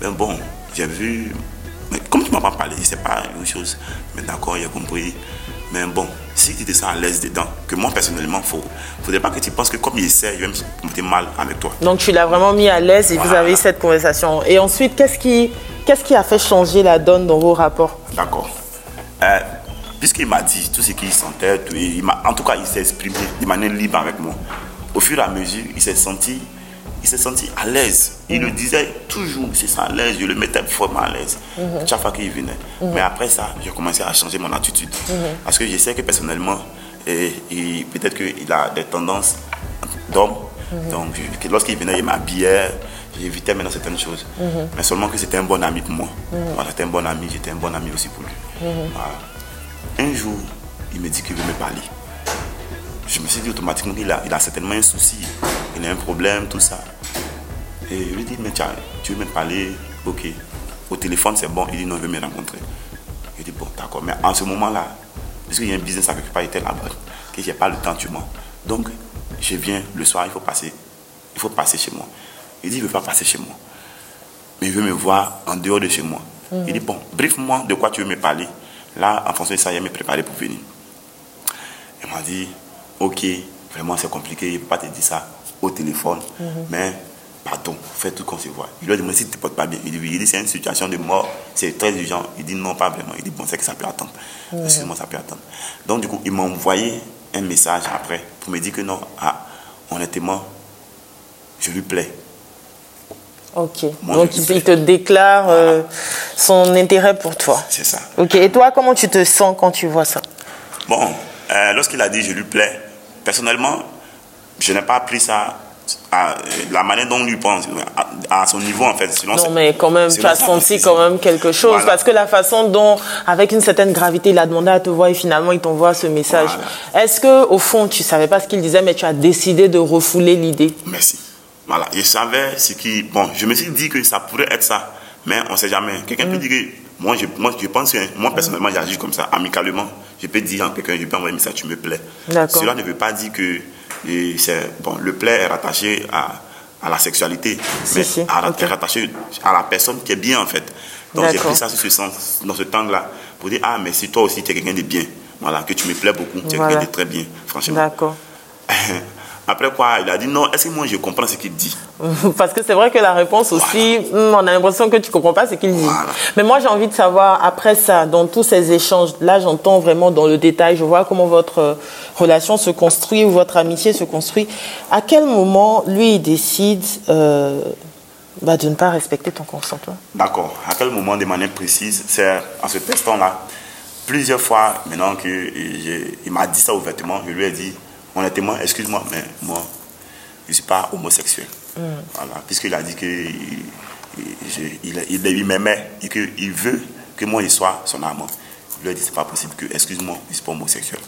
Mais bon, j'ai vu. Mais comme tu m'as pas parlé, c'est pas une chose. Mais d'accord, j'ai compris. Mais bon, si tu te sens à l'aise dedans, que moi personnellement, il ne faudrait pas que tu penses que comme il essaie, il va me porter mal avec toi. Donc tu l'as vraiment mis à l'aise et vous avez eu cette conversation. Et ensuite, qu'est-ce qui, qu'est-ce qui a fait changer la donne dans vos rapports? D'accord. Euh, Puisqu'il m'a dit tout ce qu'il sentait, tout, il en tout cas, il s'est exprimé de manière libre avec moi. Au fur et à mesure, il s'est senti, il s'est senti à l'aise. Il le disait toujours, c'est ça à l'aise. Je le mettais vraiment à l'aise chaque fois qu'il venait. Mais après ça, j'ai commencé à changer mon attitude. Parce que je sais que personnellement, et, et peut-être qu'il a des tendances d'homme. Donc, lorsqu'il venait, il m'habillait. J'évitais maintenant certaines choses. Mais seulement que c'était un bon ami pour moi. Voilà, c'était un bon ami, j'étais un bon ami aussi pour lui. Voilà. Un jour, il me dit qu'il veut me parler. Je me suis dit automatiquement il a certainement un souci, il a un problème, tout ça. Et je lui ai dit, mais tiens, tu veux me parler? Ok. Au téléphone, c'est bon. Il dit, non, il veut me rencontrer. Je dis, bon, d'accord. Mais en ce moment-là, parce qu'il y a un business avec pas été là-bas, que j'ai pas le temps, tu vois. Donc, je viens le soir, il faut passer. Il faut passer chez moi. Il dit, il ne veut pas passer chez moi. Mais il veut me voir en dehors de chez moi. Il dit, bon, brief-moi de quoi tu veux me parler. Là, en fonction de ça, il me préparer pour venir. Il m'a dit, ok, vraiment c'est compliqué, il ne peut pas te dire ça au téléphone, mais pardon, fais tout qu'on se voit. Il lui a demandé si tu ne te portes pas bien. Il dit, il dit, c'est une situation de mort, c'est très urgent. Il dit, non, pas vraiment. Il dit, bon, c'est que ça peut attendre. Excuse-moi, ça peut attendre. Donc, du coup, il m'a envoyé un message après pour me dire que non, ah, honnêtement, je lui plais. Ok. Moi, Donc il te déclare euh, son intérêt pour toi. C'est ça. Ok. Et toi, comment tu te sens quand tu vois ça? Bon, euh, lorsqu'il a dit je lui plais, personnellement, je n'ai pas pris ça à la manière dont lui pense, à, à son niveau en fait. Sinon, Non, mais quand même, tu as senti quand même quelque chose. Voilà. Parce que la façon dont, avec une certaine gravité, il a demandé à te voir et finalement il t'envoie ce message. Est-ce que au fond, tu savais pas ce qu'il disait, mais tu as décidé de refouler l'idée? Merci. Voilà, je savais ce qui. Bon, je me suis dit que ça pourrait être ça, mais on ne sait jamais. Quelqu'un Mm. peut dire que. Moi je, moi, je pense que moi, personnellement, j'agis comme ça, amicalement. Je peux dire à quelqu'un, je peux envoyer un message, tu me plais. Cela ne veut pas dire que bon, le plaît est rattaché à, à la sexualité, Si, mais si, à- est rattaché à la personne qui est bien en fait. Donc j'ai pris ça sur ce sens, dans ce temps-là, pour dire, ah, mais si toi aussi tu es quelqu'un de bien, voilà, que tu me plais beaucoup, tu es Voilà. quelqu'un de très bien, franchement. D'accord. Après quoi, il a dit, non, est-ce que moi je comprends ce qu'il dit? Parce que c'est vrai que la réponse aussi, hmm, on a l'impression que tu comprends pas ce qu'il dit. Voilà. Mais moi, j'ai envie de savoir, après ça, dans tous ces échanges, là, j'entends vraiment dans le détail, je vois comment votre euh, relation se construit ou votre amitié se construit. À quel moment, lui, il décide euh, bah, de ne pas respecter ton consentement? D'accord. À quel moment, de manière précise, c'est en ce testant-là, plusieurs fois maintenant que j'ai- il m'a dit ça ouvertement, je lui ai dit, honnêtement, excuse-moi, mais moi, je ne suis pas homosexuel. Voilà. Puisqu'il a dit qu'il il, il, il- il m'aimait et qu'il veut que moi, je sois son amant. Je lui ai dit, c'est pas possible que, excuse-moi, je ne suis pas homosexuel.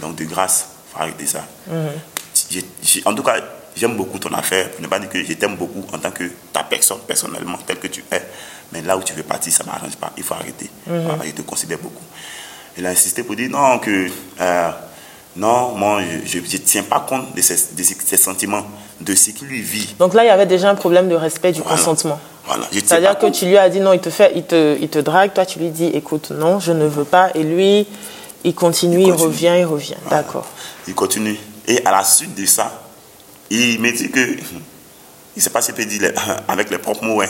Donc, de grâce, il faut arrêter ça. J'ai- en tout cas, j'aime beaucoup ton affaire. Pour ne pas dire que je t'aime beaucoup en tant que ta personne, personnellement, telle que tu es. Mais là où tu veux partir, ça ne m'arrange pas. Il faut arrêter. Voilà, je te considère beaucoup. Il a insisté pour dire non, que euh, non, moi, je ne tiens pas compte de ses, de ses- ses sentiments, de ce qu'il lui vit. Donc là, il y avait déjà un problème de respect du Voilà. consentement. Voilà, C'est-à-dire que compte. tu lui as dit non, il te fait, il te, il te drague, toi tu lui dis écoute, non, je ne veux pas, et lui, il continue, il, continue. revient, il revient. Voilà. D'accord. Il continue. Et à la suite de ça, il me dit que, il ne sait pas s'il peut dire avec les propres mots, hein.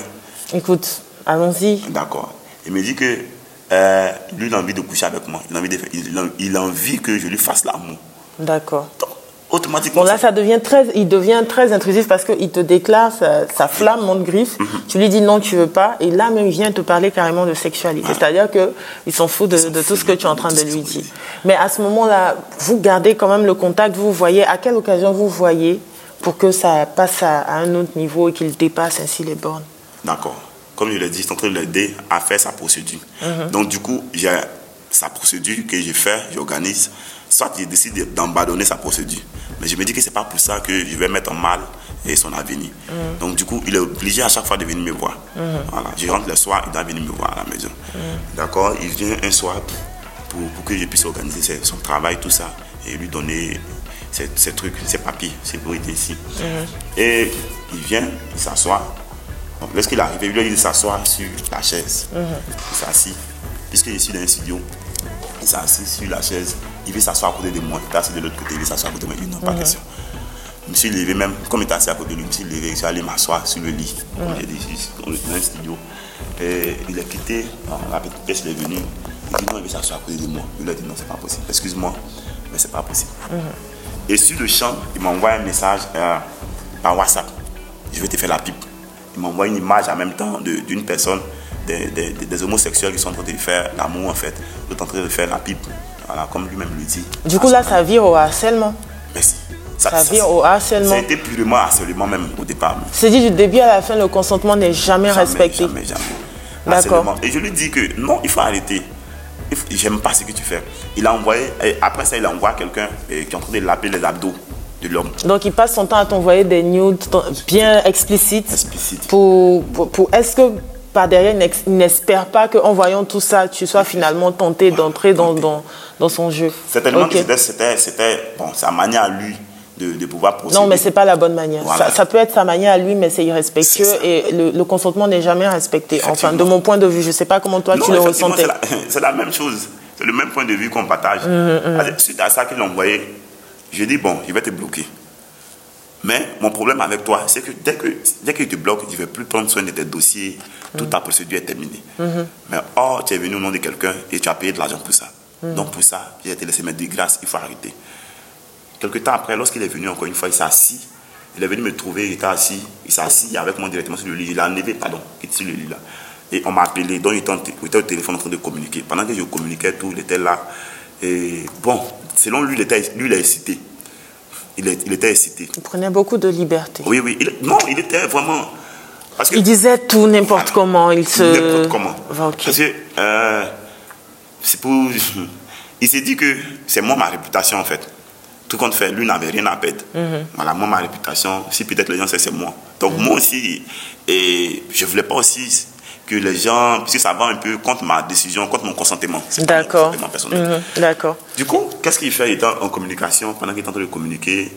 Écoute, allons-y. D'accord. Il me dit que euh, lui, il a envie de coucher avec moi. Il a envie, de, il, a, il a envie que je lui fasse l'amour. D'accord. Automatiquement, Bon là, ça devient très, il devient très intrusif parce qu'il te déclare sa, sa flamme monte griffe. Mhm. Tu lui dis non, tu veux pas, et là même il vient te parler carrément de sexualité. C'est-à-dire que il s'en fout de, de tout ce que tu es en train de lui dire. Mais à ce moment-là, vous gardez quand même le contact. Vous voyez à quelle occasion vous voyez pour que ça passe à, à un autre niveau et qu'il dépasse ainsi les bornes? D'accord. Comme je l'ai dit, je suis en train de l'aider à faire sa procédure. Donc, du coup, j'ai sa procédure que je fais, j'organise. Soit il décide d'abandonner sa procédure. Mais je me dis que ce n'est pas pour ça que je vais mettre en mal et son avenir. Donc, du coup, il est obligé à chaque fois de venir me voir. Voilà. Je rentre le soir, il doit venir me voir à la maison. D'accord Il vient un soir pour, pour que je puisse organiser son travail, tout ça, et lui donner ses, ses trucs, ses papiers, ses bruités ici. Et il vient, il s'assoit. Donc, lorsqu'il est arrivé, il lui a dit de s'asseoir sur la chaise. Il s'est assis. Puisque je suis dans un studio, il s'est assis sur la chaise. Il veut s'asseoir à côté de moi. Il est assis de l'autre côté, il veut s'asseoir à côté de moi. Il non, pas question. Je me suis levé même, comme il était assis à côté de lui, je me suis levé, je suis allé m'asseoir sur le lit. Comme j'ai dit, je suis dans un studio. Et il a quitté, la petite il est venue. Il dit non, il veut s'asseoir à côté de moi. Je lui ai dit non, c'est pas possible. Excuse-moi, mais c'est pas possible. Et sur le champ, il m'envoie un message euh, par WhatsApp. Je vais te faire la pipe. Il m'envoie une image en même temps d'une personne, des, des- homosexuels qui sont en train de faire l'amour en fait. Sont en train de faire la pipe. Voilà, comme lui-même le dit. Du coup là, ça vire au harcèlement. Merci. Ça vire au harcèlement. Ça a été purement harcèlement même au départ. C'est dit du début à la fin, le consentement n'est jamais, Jamais, respecté. Jamais, jamais. D'accord. Et je lui dis que non, il faut arrêter. J'aime pas ce que tu fais. Il a envoyé, et après ça, il envoie quelqu'un euh, qui est en train de laver les abdos de l'homme. Donc il passe son temps à t'envoyer des nudes bien explicites. Explicite. Pour, pour, pour- Est-ce que par derrière, il n'espère pas qu'en voyant tout ça, tu sois finalement tenté d'entrer dans, dans, dans son jeu? Certainement Ok. que c'était- bon, sa manière à lui de, de pouvoir procéder. Non, mais c'est pas la bonne manière. Voilà. Ça, ça peut être sa manière à lui, mais c'est irrespectueux C'est et le, le consentement n'est jamais respecté. Enfin, de mon point de vue, je sais pas comment toi Non, tu le ressentais. C'est la, c'est la même chose. C'est le même point de vue qu'on partage. C'est-à-dire, Suite à ça qu'il a envoyé, je dis bon, je vais te bloquer. Mais mon problème avec toi, c'est que dès que dès qu'il te bloque, je ne vais plus prendre soin de tes dossiers, toute ta procédure est terminée. Mais or, tu es venu au nom de quelqu'un et tu as payé de l'argent pour ça. Donc pour ça, j'ai été laissé mettre de grâce, il faut arrêter. Quelque temps après, lorsqu'il est venu encore une fois, il s'est assis. Il est venu me trouver, il était assis. Il s'est assis avec moi directement sur le lit. Il a enlevé, pardon, il était sur le lit là. Et on m'a appelé, donc il était au téléphone en train de communiquer. Pendant que je communiquais tout, il était là. Et bon, selon lui, il était, lui, il est excité. Il, est- il était excité. Il prenait beaucoup de liberté. Oui, oui. il- non, il était vraiment. Parce que, Il disait tout n'importe Voilà. comment. Il se. N'importe comment. Parce que euh, c'est pour. Il s'est dit que c'est moi ma réputation en fait. Tout compte fait, lui n'avait rien à perdre. Mhm. Voilà, moi ma réputation. Si peut-être les gens savent c'est moi. Donc Mhm. moi aussi, et je voulais pas aussi que les gens, puisque ça va un peu contre ma décision, contre mon consentement. D'accord. Mhm. D'accord. Du coup, qu'est-ce qu'il fait Il était en communication, pendant qu'il était en train de communiquer,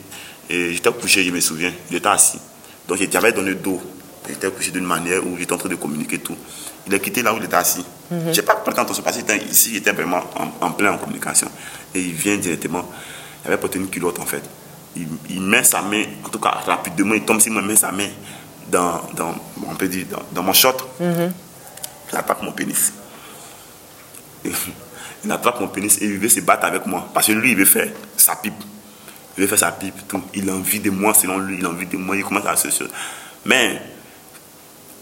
et j'étais couché, je me souviens, il était assis. Donc j'avais donné dos. J'étais couché d'une manière où j'étais en train de communiquer tout. Il a quitté là où il était assis. Mhm. Je n'ai pas quand on se passait ici, il était vraiment en, plein en communication. Et il vient directement. Il avait porté une culotte en fait. Il, met sa main, en tout cas rapidement, il tombe si moi, il met sa main dans, dans, on peut dire, dans, mon short. Mhm. Il attrape mon pénis. il attrape mon pénis et il veut se battre avec moi. Parce que lui, il veut faire sa pipe. Il veut faire sa pipe. Tout. Il a envie de moi, selon lui, il a envie de moi. Il commence à se. Mais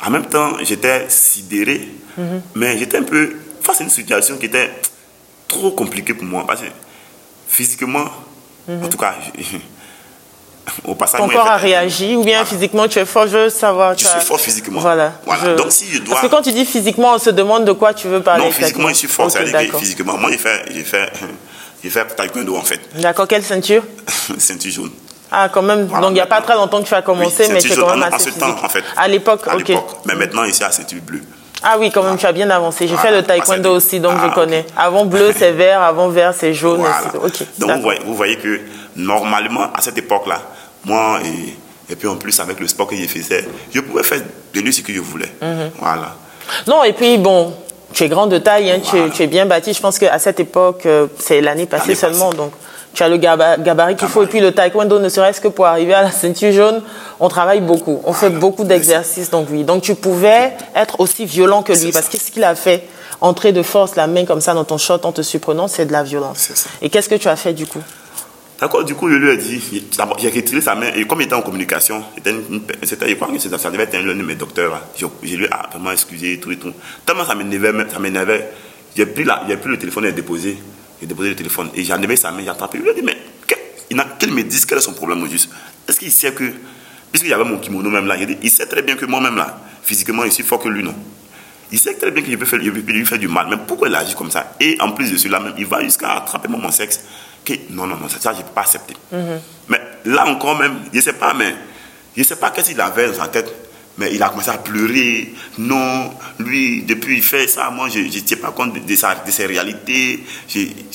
en même temps, j'étais sidéré, mhm. mais j'étais un peu face à une situation qui était trop compliquée pour moi. Parce que physiquement, en tout cas, au passage. Ton corps a réagi ou bien physiquement tu es fort Je veux savoir. Je suis fort physiquement. Voilà. Donc si je dois. Parce que quand tu dis physiquement, on se demande de quoi tu veux parler. Non, physiquement, je suis fort. Okay, c'est-à-dire que physiquement, moi, j'ai fait, j'ai fait, j'ai fait taekwondo en fait. D'accord. Quelle ceinture Ceinture jaune. Ah, quand même. Donc, il n'y a pas très longtemps que tu as commencé, mais c'est quand même assez physique. Temps, en fait. À l'époque, ok. Mais maintenant, ici, à ceinture bleue. Ah oui, quand même, tu as bien avancé. J'ai fait le taekwondo aussi, donc je ah, connais. Avant bleu, c'est vert, avant vert, c'est jaune. Ok. Donc, vous voyez, vous voyez que normalement, à cette époque-là, moi, et, et puis en plus, avec le sport que je faisais, je pouvais faire de lui ce que je voulais. Mhm. Voilà. Non, et puis bon, tu es grand de taille, hein, tu, es, bien bâti. Je pense qu'à cette époque, euh, c'est l'année passée seulement, donc tu as le gabarit qu'il faut. Et puis le taekwondo, ne serait-ce que pour arriver à la ceinture jaune, on travaille beaucoup. On fait beaucoup d'exercices, donc oui. Donc tu pouvais être aussi violent que lui, parce qu'est-ce qu'il a fait? Entrer de force la main comme ça dans ton shot en te surprenant, c'est de la violence. Et qu'est-ce que tu as fait du coup? D'accord, du coup, je lui ai dit, j'ai retiré sa main, et comme il était en communication, c'était, je crois que ça devait être un de mes docteurs, je, je, lui ai vraiment excusé, tout et tout. Tellement ça m'énervait, ça m'énervait, j'ai pris, la, pris le téléphone et déposé, j'ai déposé le téléphone, et j'ai enlevé sa main, j'ai attrapé, je lui ai dit, mais qu'il me dise quel est son problème au juste. Est-ce qu'il sait que, puisqu'il y avait mon kimono même là, il, dit, il sait très bien que moi-même là, physiquement, je suis fort que lui, non. Il sait très bien faire, il peut lui faire du mal, mais pourquoi il agit comme ça? Et en plus de cela, même, il va jusqu'à attraper mon sexe. Non, non, non, ça, je ne peux pas accepter. Mhm. Mais là encore même, je ne sais pas, mais je ne sais pas qu'est-ce qu'il avait dans sa tête. Mais il a commencé à pleurer. Non, lui, depuis il fait ça, moi, je ne tiens pas compte de, de, ses réalités.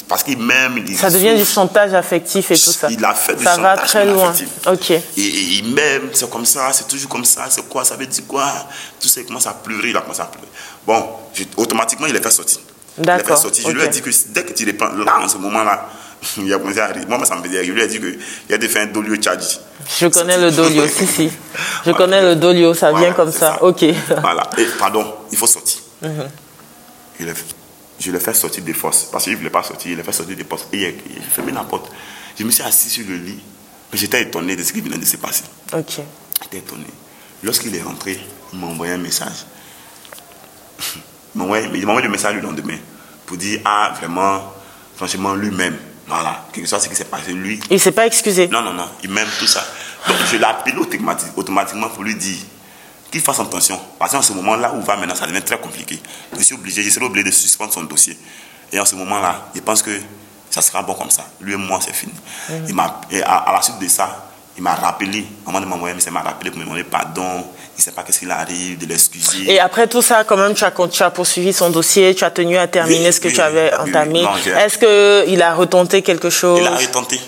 parce qu'il m'aime. Ça devient du chantage affectif et tout ça. Il a fait du ça chantage va très loin. Ok. Et, il m'aime, c'est comme ça, c'est toujours comme ça, c'est quoi, ça veut dire quoi? Tout ça, il commence à pleurer, il a commencé à pleurer. Bon, automatiquement, il est fait sortir. D'accord. Il est fait sortir. Je lui ai dit que dès que tu reprends, là, en ce moment-là, il a commencé à rire. Moi, ça me faisait rire. Je lui ai dit qu'il a fait un dolio tchadji. Je connais le dolio, si, si. Je connais le dolio, ça vient comme ça. Ok. Voilà. Et pardon, il faut sortir. Mhm. Je l'ai fait sortir des forces. Parce qu'il ne voulait pas sortir, il l'a fait sortir des postes. Et j'ai fermé la porte. Je me suis assis sur le lit. Mais j'étais étonné de ce qui venait de se passer. Ok. J'étais étonné. Lorsqu'il est rentré, il m'a envoyé un message. il m'a envoyé, envoyé le message le lendemain pour dire Ah, vraiment, franchement, lui-même, voilà, quelque chose ce qui s'est passé. Lui. Il ne s'est pas excusé. Non, non, non, il m'aime tout ça. Donc je l'ai appelé automatiquement pour lui dire qu'il fasse attention. Parce qu'en ce moment-là où va maintenant, ça devient très compliqué. Je suis obligé, je serai obligé de suspendre son dossier. Et en ce moment-là, je pense que ça sera bon comme ça. Lui et moi, c'est fini. Et à, la suite de ça, il m'a rappelé, moment de m'envoyer, ça m'a rappelé pour me demander pardon, il ne sait pas qu'est-ce qu'il arrive, de l'excuser. Et après tout ça, quand même, tu as, tu as poursuivi son dossier, tu as tenu à terminer ce que tu avais entamé. Est-ce qu'il a retenté quelque chose Il a retenté.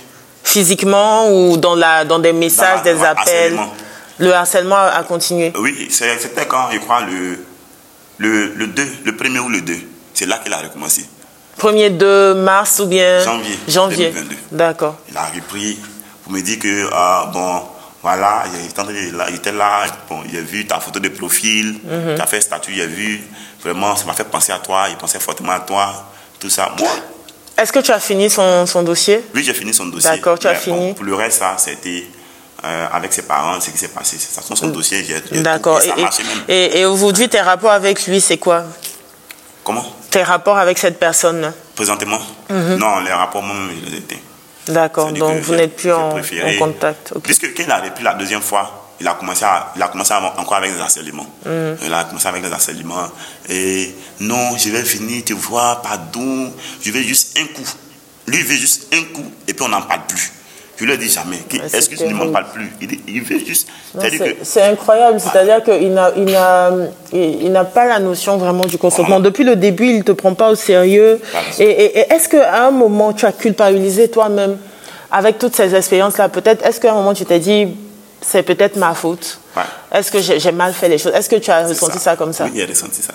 Physiquement ou dans, la, dans des messages, des appels Le harcèlement a continué Oui, c'était quand, je crois, le, le, le 2, le premier ou le 2. C'est là qu'il a recommencé. Premier 2 mars ou bien Janvier. Janvier. D'accord. Il a repris pour me dire que, ah, bon, voilà, il était là, bon, il a vu ta photo de profil, mhm. tu as fait statut, il a vu, vraiment, ça m'a fait penser à toi, il pensait fortement à toi, tout ça. Moi. Est-ce que tu as fini son, son dossier? Oui, j'ai fini son dossier. D'accord, tu as fini. pour le reste, ça, c'était euh, avec ses parents, ce qui s'est passé. Ça, son mm. dossier, j'ai D'accord. Et, et, et, aujourd'hui, tes rapports avec lui, c'est quoi? Comment? Tes rapports avec cette personne? Présentement? Mhm. Non, les rapports, moi, je les ai D'accord, donc vous n'êtes plus en, contact. Puisque quand il a repris la deuxième fois, il a commencé, à, il a commencé encore avec des harcèlements. Mm. Il a commencé avec des harcèlements. Et non, je vais venir te voir, pardon, je vais juste un coup. Lui, il veut juste un coup, et puis on n'en parle plus. Je lui ai dit jamais. Est-ce que tu ne m'en parles plus? Il, veut juste. C'est incroyable. C'est-à-dire qu'il n'a il n'a pas la notion vraiment du consentement. Depuis le début, il ne te prend pas au sérieux. Et, est-ce qu'à un moment, tu as culpabilisé toi-même avec toutes ces expériences-là? Peut-être, est-ce qu'à un moment, tu t'es dit, c'est peut-être ma faute? Est-ce que j'ai mal fait les choses? Est-ce que tu as ressenti ça. comme ça? Oui, il a ressenti ça.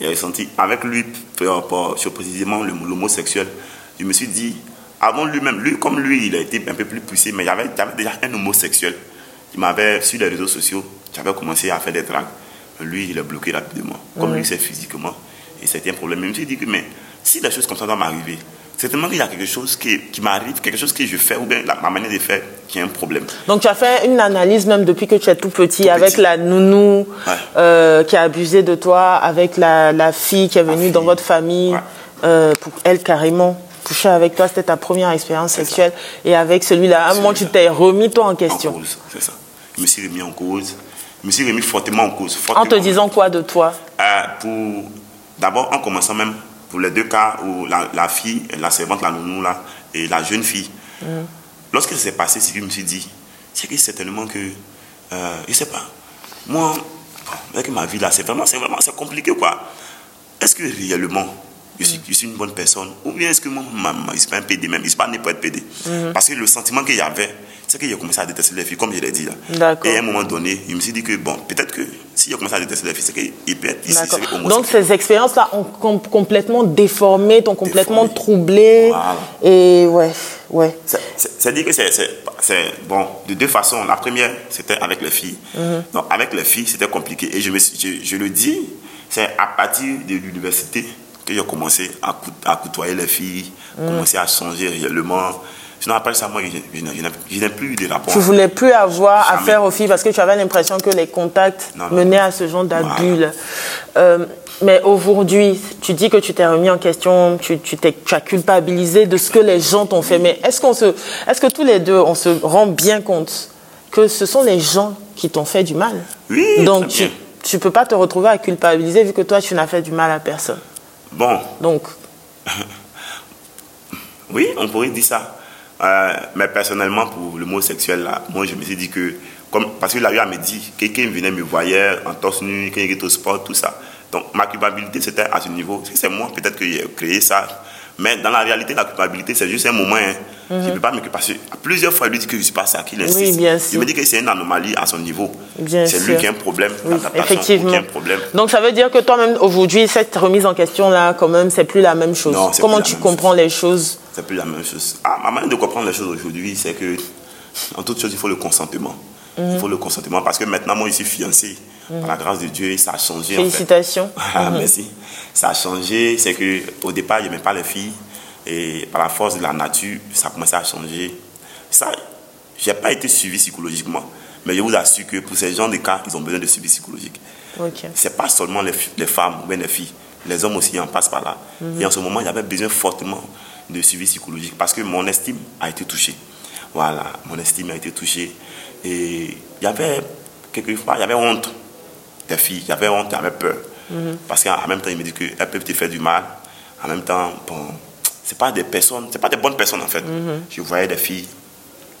Il a ressenti. Avec lui, sur précisément l'homosexuel, je me suis dit, avant lui-même, lui, comme lui, il a été un peu plus poussé, mais il y avait, déjà un homosexuel qui m'avait, sur les réseaux sociaux, j'avais commencé à faire des dragues. Lui, il a bloqué rapidement. Comme lui, c'est physiquement. Et c'était un problème. je me suis dit que, mais si des choses comme ça doivent m'arriver, certainement qu'il y a quelque chose qui, qui m'arrive, quelque chose que je fais, ou bien ma manière de faire, qui est un problème. Donc tu as fait une analyse même depuis que tu es tout petit, avec la nounou euh, qui a abusé de toi, avec la, la fille qui est venue dans votre famille, euh, pour elle carrément coucher avec toi, c'était ta première expérience sexuelle. Et avec celui-là, à un moment, tu t'es remis toi en question. En cause, c'est ça. Je me suis remis en cause. Je me suis remis fortement en cause. En te disant quoi de toi? Euh, pour D'abord, en commençant même pour les deux cas où la, fille, la servante, la nounou, là, et la jeune fille. Mm. Lorsque ça s'est passé, je me suis dit, c'est que certainement que, euh, je sais pas, moi, avec ma vie là, c'est vraiment, c'est vraiment, c'est compliqué quoi. Est-ce que réellement, je suis, je suis, une bonne personne Ou bien est-ce que moi, je ne suis pas un PD même, je ne suis pas né pour être PD. Parce que le sentiment qu'il y avait, c'est qu'il a commencé à détester les filles, comme je l'ai dit là. Et à un moment donné, il me suis dit que, bon, peut-être que s'il a commencé à détester les filles, c'est qu'il peut être ici. Donc ces expériences-là ont complètement déformé, t'ont complètement troublé. Et ouais, ouais. C'est-à-dire que c'est, bon, de deux façons. La première, c'était avec les filles. Mm-hmm. Donc avec les filles, c'était compliqué. Et je, me, je, le dis, c'est à partir de l'université que j'ai commencé à, à, côtoyer les filles, mm. commencer à changer réellement Sinon, après ça, moi, je, n'ai plus eu de rapport. Tu ne voulais plus avoir affaire aux filles parce que tu avais l'impression que les contacts menaient à ce genre d'abus. Euh, mais aujourd'hui, tu dis que tu t'es remis en question, tu, tu, tu, as culpabilisé de ce que les gens t'ont fait. Mais est-ce qu'on se, est-ce que tous les deux, on se rend bien compte que ce sont les gens qui t'ont fait du mal? Oui. Donc tu, ne peux pas te retrouver à culpabiliser vu que toi, tu n'as fait du mal à personne. Bon. Donc. oui, on pourrait dire ça. Euh, mais personnellement, pour le mot sexuel, là, moi, je me suis dit que, comme, parce qu'il a eu à me dire, quelqu'un venait me voir en torse nu, quelqu'un était au sport, tout ça. Donc, ma culpabilité, c'était à ce niveau. C'est moi, peut-être, que j'ai créé ça? Mais dans la réalité, la culpabilité, c'est juste un moment. Hein. Je ne peux pas me culpabiliser. Plusieurs fois, il lui dit que je ne suis pas ça, qu'il insiste. Oui, bien sûr. Il me dit que c'est une anomalie à son niveau. C'est lui qui a un problème Effectivement. un problème. Donc, ça veut dire que toi-même, aujourd'hui, cette remise en question-là, quand même, c'est plus la même chose. Comment tu comprends les choses? C'est plus la même chose. Ah, ma manière de comprendre les choses aujourd'hui, c'est que, en toute chose, il faut le consentement. Il faut le consentement parce que maintenant, moi, je suis fiancé. Par la grâce de Dieu, ça a changé. Félicitations. Ah, mhm. merci. Ça a changé. C'est que au départ, je n'aimais pas les filles. Et par la force de la nature, ça a commencé à changer. Ça, je n'ai pas été suivi psychologiquement. Mais je vous assure que pour ces gens de cas, ils ont besoin de suivi psychologique. Okay. Ce n'est pas seulement les, les, femmes ou bien les filles. Les hommes aussi en passent par là. Mhm. Et en ce moment, avait besoin fortement de suivi psychologique parce que mon estime a été touchée. Voilà, mon estime a été touchée. Et il y avait, quelquefois, il y avait honte des filles, avait honte, avait peur. Parce qu'en même temps, il me dit qu'elles peuvent te faire du mal. En même temps, bon, c'est pas des personnes, c'est pas des bonnes personnes en fait. Je voyais des filles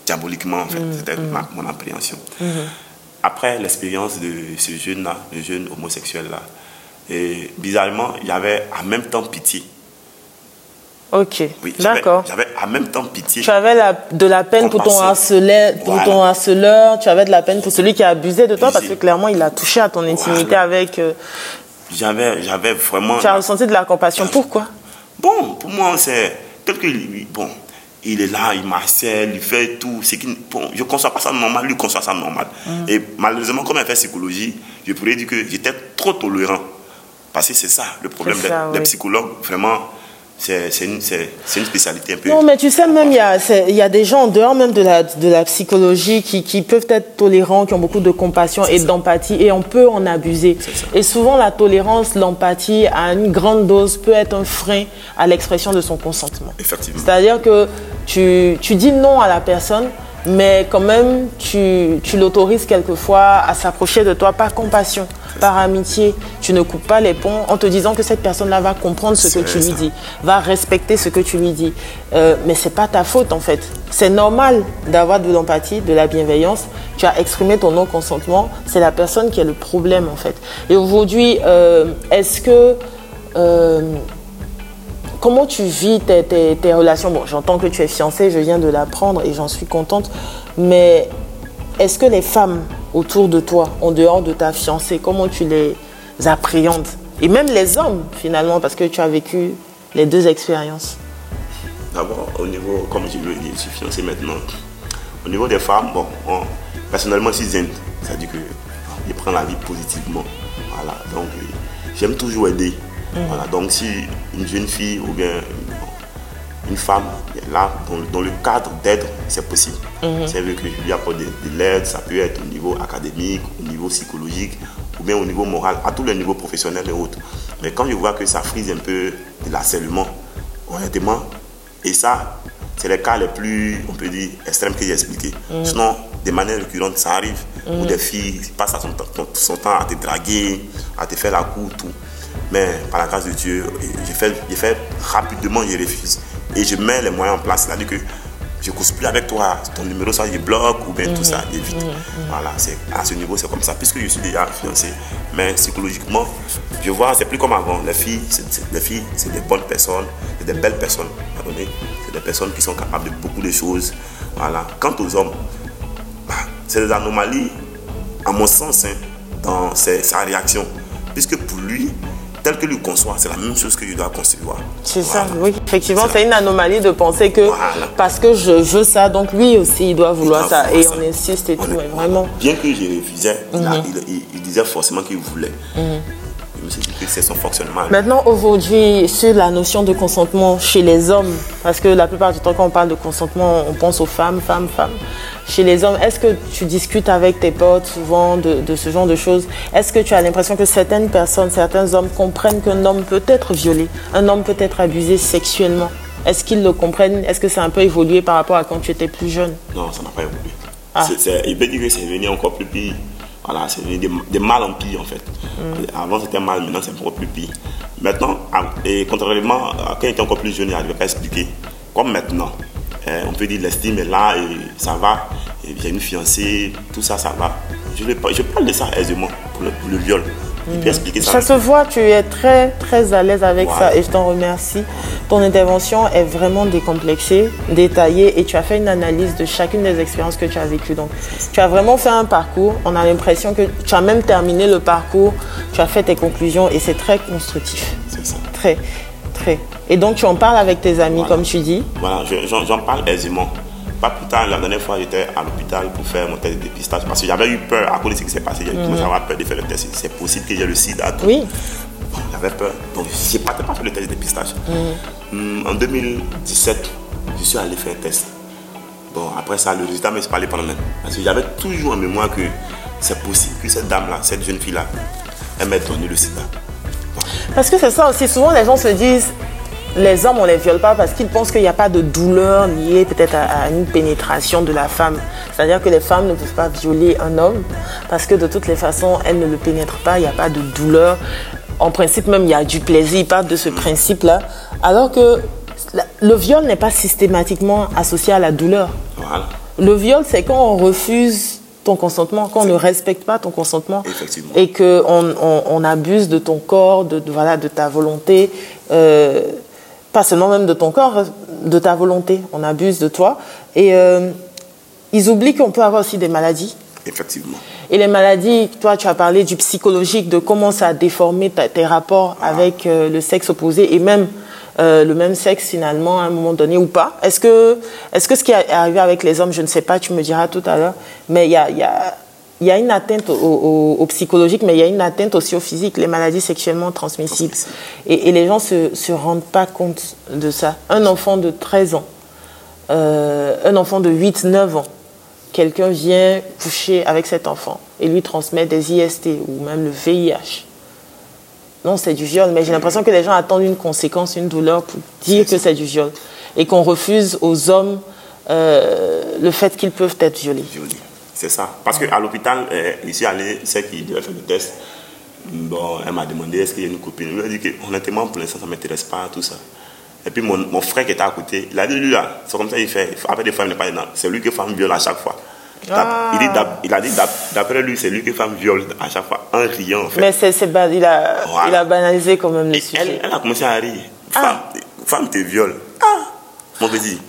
diaboliquement en fait. Mhm. C'était mon appréhension. Après l'expérience de ce jeune-là, le jeune homosexuel-là, et bizarrement, il y avait en même temps pitié Ok, d'accord. J'avais en même temps pitié. Tu avais la, de la peine pour ton, harceleur, pour ton harceleur, tu avais de la peine pour celui qui a abusé de toi parce que clairement il a touché à ton intimité avec. Euh, j'avais, j'avais vraiment. Tu as ressenti de la compassion. Pourquoi? Bon, pour moi c'est quelque bon, il est là, il m'harcèle, il fait tout. C'est bon, je ne conçois pas ça normal, lui conçoit ça normal. Mm. Et malheureusement, comme il fait psychologie, je pourrais dire que j'étais trop tolérant. Parce que c'est ça le problème des, des psychologues. Vraiment, c'est une, une, spécialité un peu. Non, mais tu sais, même, il y a, y a, des gens en dehors même de la, de la psychologie qui, qui, peuvent être tolérants, qui ont beaucoup de compassion et d'empathie, et on peut en abuser. Et souvent, la tolérance, l'empathie, à une grande dose, peut être un frein à l'expression de son consentement. Effectivement. C'est-à-dire que tu, tu dis non à la personne, mais quand même, tu, tu l'autorises quelquefois à s'approcher de toi par compassion, par amitié. Tu ne coupes pas les ponts en te disant que cette personne-là va comprendre ce que tu lui dis, va respecter ce que tu lui dis. Euh, mais c'est pas ta faute en fait. C'est normal d'avoir de l'empathie, de la bienveillance. Tu as exprimé ton non-consentement. C'est la personne qui est le problème en fait. Et aujourd'hui, euh, est-ce que euh, comment tu vis tes, relations? Bon, j'entends que tu es fiancée, je viens de l'apprendre et j'en suis contente. Mais est-ce que les femmes autour de toi, en dehors de ta fiancée, comment tu les appréhendes? Et même les hommes, finalement, parce que tu as vécu les deux expériences. D'abord, au niveau, comme je le dis, je suis fiancé maintenant. Au niveau des femmes, bon, personnellement, je suis zen. C'est-à-dire que je prends la vie positivement. Voilà, donc j'aime toujours aider. Voilà, donc si une jeune fille ou bien une femme est là, dans, le cadre d'aide, c'est possible. Mhm. C'est vrai que je lui apporte de, l'aide, ça peut être au niveau académique, au niveau psychologique, ou bien au niveau moral, à tous les niveaux professionnels et autres. Mais quand je vois que ça frise un peu de l'harcèlement, honnêtement, et ça, c'est les cas les plus, on peut dire, extrêmes que j'ai expliqués. Mhm. Sinon, de manière récurrente, ça arrive, où mhm. des filles passent son, son, temps à te draguer, à te faire la cour, tout. Mais par la grâce de Dieu, j'ai fait, fait rapidement, je refuse. Et je mets les moyens en place. C'est-à-dire que je ne cause plus avec toi, ton numéro, ça, je bloque ou bien tout ça. Mhm, mhm, mhm. Voilà, c'est, à ce niveau, c'est comme ça, puisque je suis déjà fiancé. Mais psychologiquement, je vois, c'est plus comme avant. Les filles, c'est, les filles, c'est des bonnes personnes, c'est des belles personnes, C'est des personnes qui sont capables de beaucoup de choses. Voilà. Quant aux hommes, bah, c'est des anomalies, à mon sens, hein, dans sa réaction. Puisque pour lui, tel que lui conçoit, c'est la même chose que je dois concevoir. C'est ça, oui. Effectivement, c'est une anomalie de penser que parce que je veux ça, donc lui aussi, il doit vouloir ça. Et on insiste et tout, vraiment. Bien que je refusais, mhm. il, disait forcément qu'il voulait. Mhm c'est son fonctionnement. Maintenant, aujourd'hui, sur la notion de consentement chez les hommes, parce que la plupart du temps, quand on parle de consentement, on pense aux femmes, femmes, femmes. Chez les hommes, est-ce que tu discutes avec tes potes souvent de, ce genre de choses? Est-ce que tu as l'impression que certaines personnes, certains hommes comprennent qu'un homme peut être violé, un homme peut être abusé sexuellement? Est-ce qu'ils le comprennent? Est-ce que c'est un peu évolué par rapport à quand tu étais plus jeune? Non, ça n'a pas évolué. Ah. il peut dire que c'est venu encore plus pire. Voilà, c'est des, des, mal en pire en fait. Mm. Avant c'était mal, maintenant c'est encore plus pire. Maintenant, et contrairement à quand il était encore plus jeune, il n'arrivait pas à expliquer. Comme maintenant, hein, on peut dire l'estime est là et ça va. J'ai une fiancée, tout ça, ça va. Je, je parle de ça aisément pour le viol. Ça. se voit, tu es très très à l'aise avec ça et je t'en remercie. Ton intervention est vraiment décomplexée, détaillée et tu as fait une analyse de chacune des expériences que tu as vécues. Donc, tu as vraiment fait un parcours. On a l'impression que tu as même terminé le parcours, tu as fait tes conclusions et c'est très constructif. C'est ça. Très, très. Et donc, tu en parles avec tes amis, comme tu dis Voilà, j'en parle aisément. Pas plus tard, la dernière fois, j'étais à l'hôpital pour faire mon test de dépistage parce que j'avais eu peur à cause de ce qui s'est passé. J'avais commencé à peur de faire le test. C'est possible que j'ai le sida. Oui. j'avais peur. Donc, je n'ai pas, pas fait le test de dépistage. Mm. En 2017, je suis allé faire un test. Bon, après ça, le résultat me s'est parlé pendant même. Parce que j'avais toujours en mémoire que c'est possible que cette dame-là, cette jeune fille-là, elle m'ait donné le sida. Parce que c'est ça aussi. Souvent, les gens se disent les hommes, on les viole pas parce qu'ils pensent qu'il n'y a pas de douleur liée peut-être à, une pénétration de la femme. C'est-à-dire que les femmes ne peuvent pas violer un homme parce que de toutes les façons, elles ne le pénètrent pas, il n'y a pas de douleur. En principe, même, il y a du plaisir. Ils parlent de ce principe-là. Alors que le viol n'est pas systématiquement associé à la douleur. Le viol, c'est quand on refuse ton consentement, quand on ne respecte pas ton consentement et qu'on on, abuse de ton corps, de, voilà, de ta volonté. Euh, pas seulement même de ton corps, de ta volonté. On abuse de toi. Et euh, ils oublient qu'on peut avoir aussi des maladies. Effectivement. Et les maladies, toi, tu as parlé du psychologique, de comment ça a déformé tes rapports ah. avec euh, le sexe opposé et même euh, le même sexe finalement à un moment donné ou pas. Est-ce que, est -ce que ce qui est arrivé avec les hommes, je ne sais pas, tu me diras tout à l'heure, mais il y a, y a il y a une atteinte au, psychologique, mais il y a une atteinte aussi au physique, les maladies sexuellement transmissibles. Et, les gens ne se, rendent pas compte de ça. Un enfant de 13 ans, euh, un enfant de 8-9 ans, quelqu'un vient coucher avec cet enfant et lui transmet des IST ou même le VIH. Non, c'est du viol, mais j'ai l'impression que les gens attendent une conséquence, une douleur pour dire que c'est du viol. Et qu'on refuse aux hommes euh, le fait qu'ils peuvent être violés. C'est ça. Parce qu'à l'hôpital, euh, ici, allé, c'est qui devait faire le test. Bon, elle m'a demandé est-ce qu'il y a une copine? Je lui ai dit que honnêtement, pour l'instant, ça ne m'intéresse pas, tout ça. Et puis mon, mon, frère qui était à côté, il a dit lui là, c'est comme ça il fait. Après des fois, il n'est pas dedans. C'est lui qui femme viole à chaque fois. Ah. Il, dit, il, a dit d'après lui, c'est lui qui femme viole à chaque fois, en riant en fait. Mais c'est, c'est il, a, voilà. il a banalisé quand même le Et sujet. elle, elle, a commencé à rire. Femme, ah. femme te viole. Ah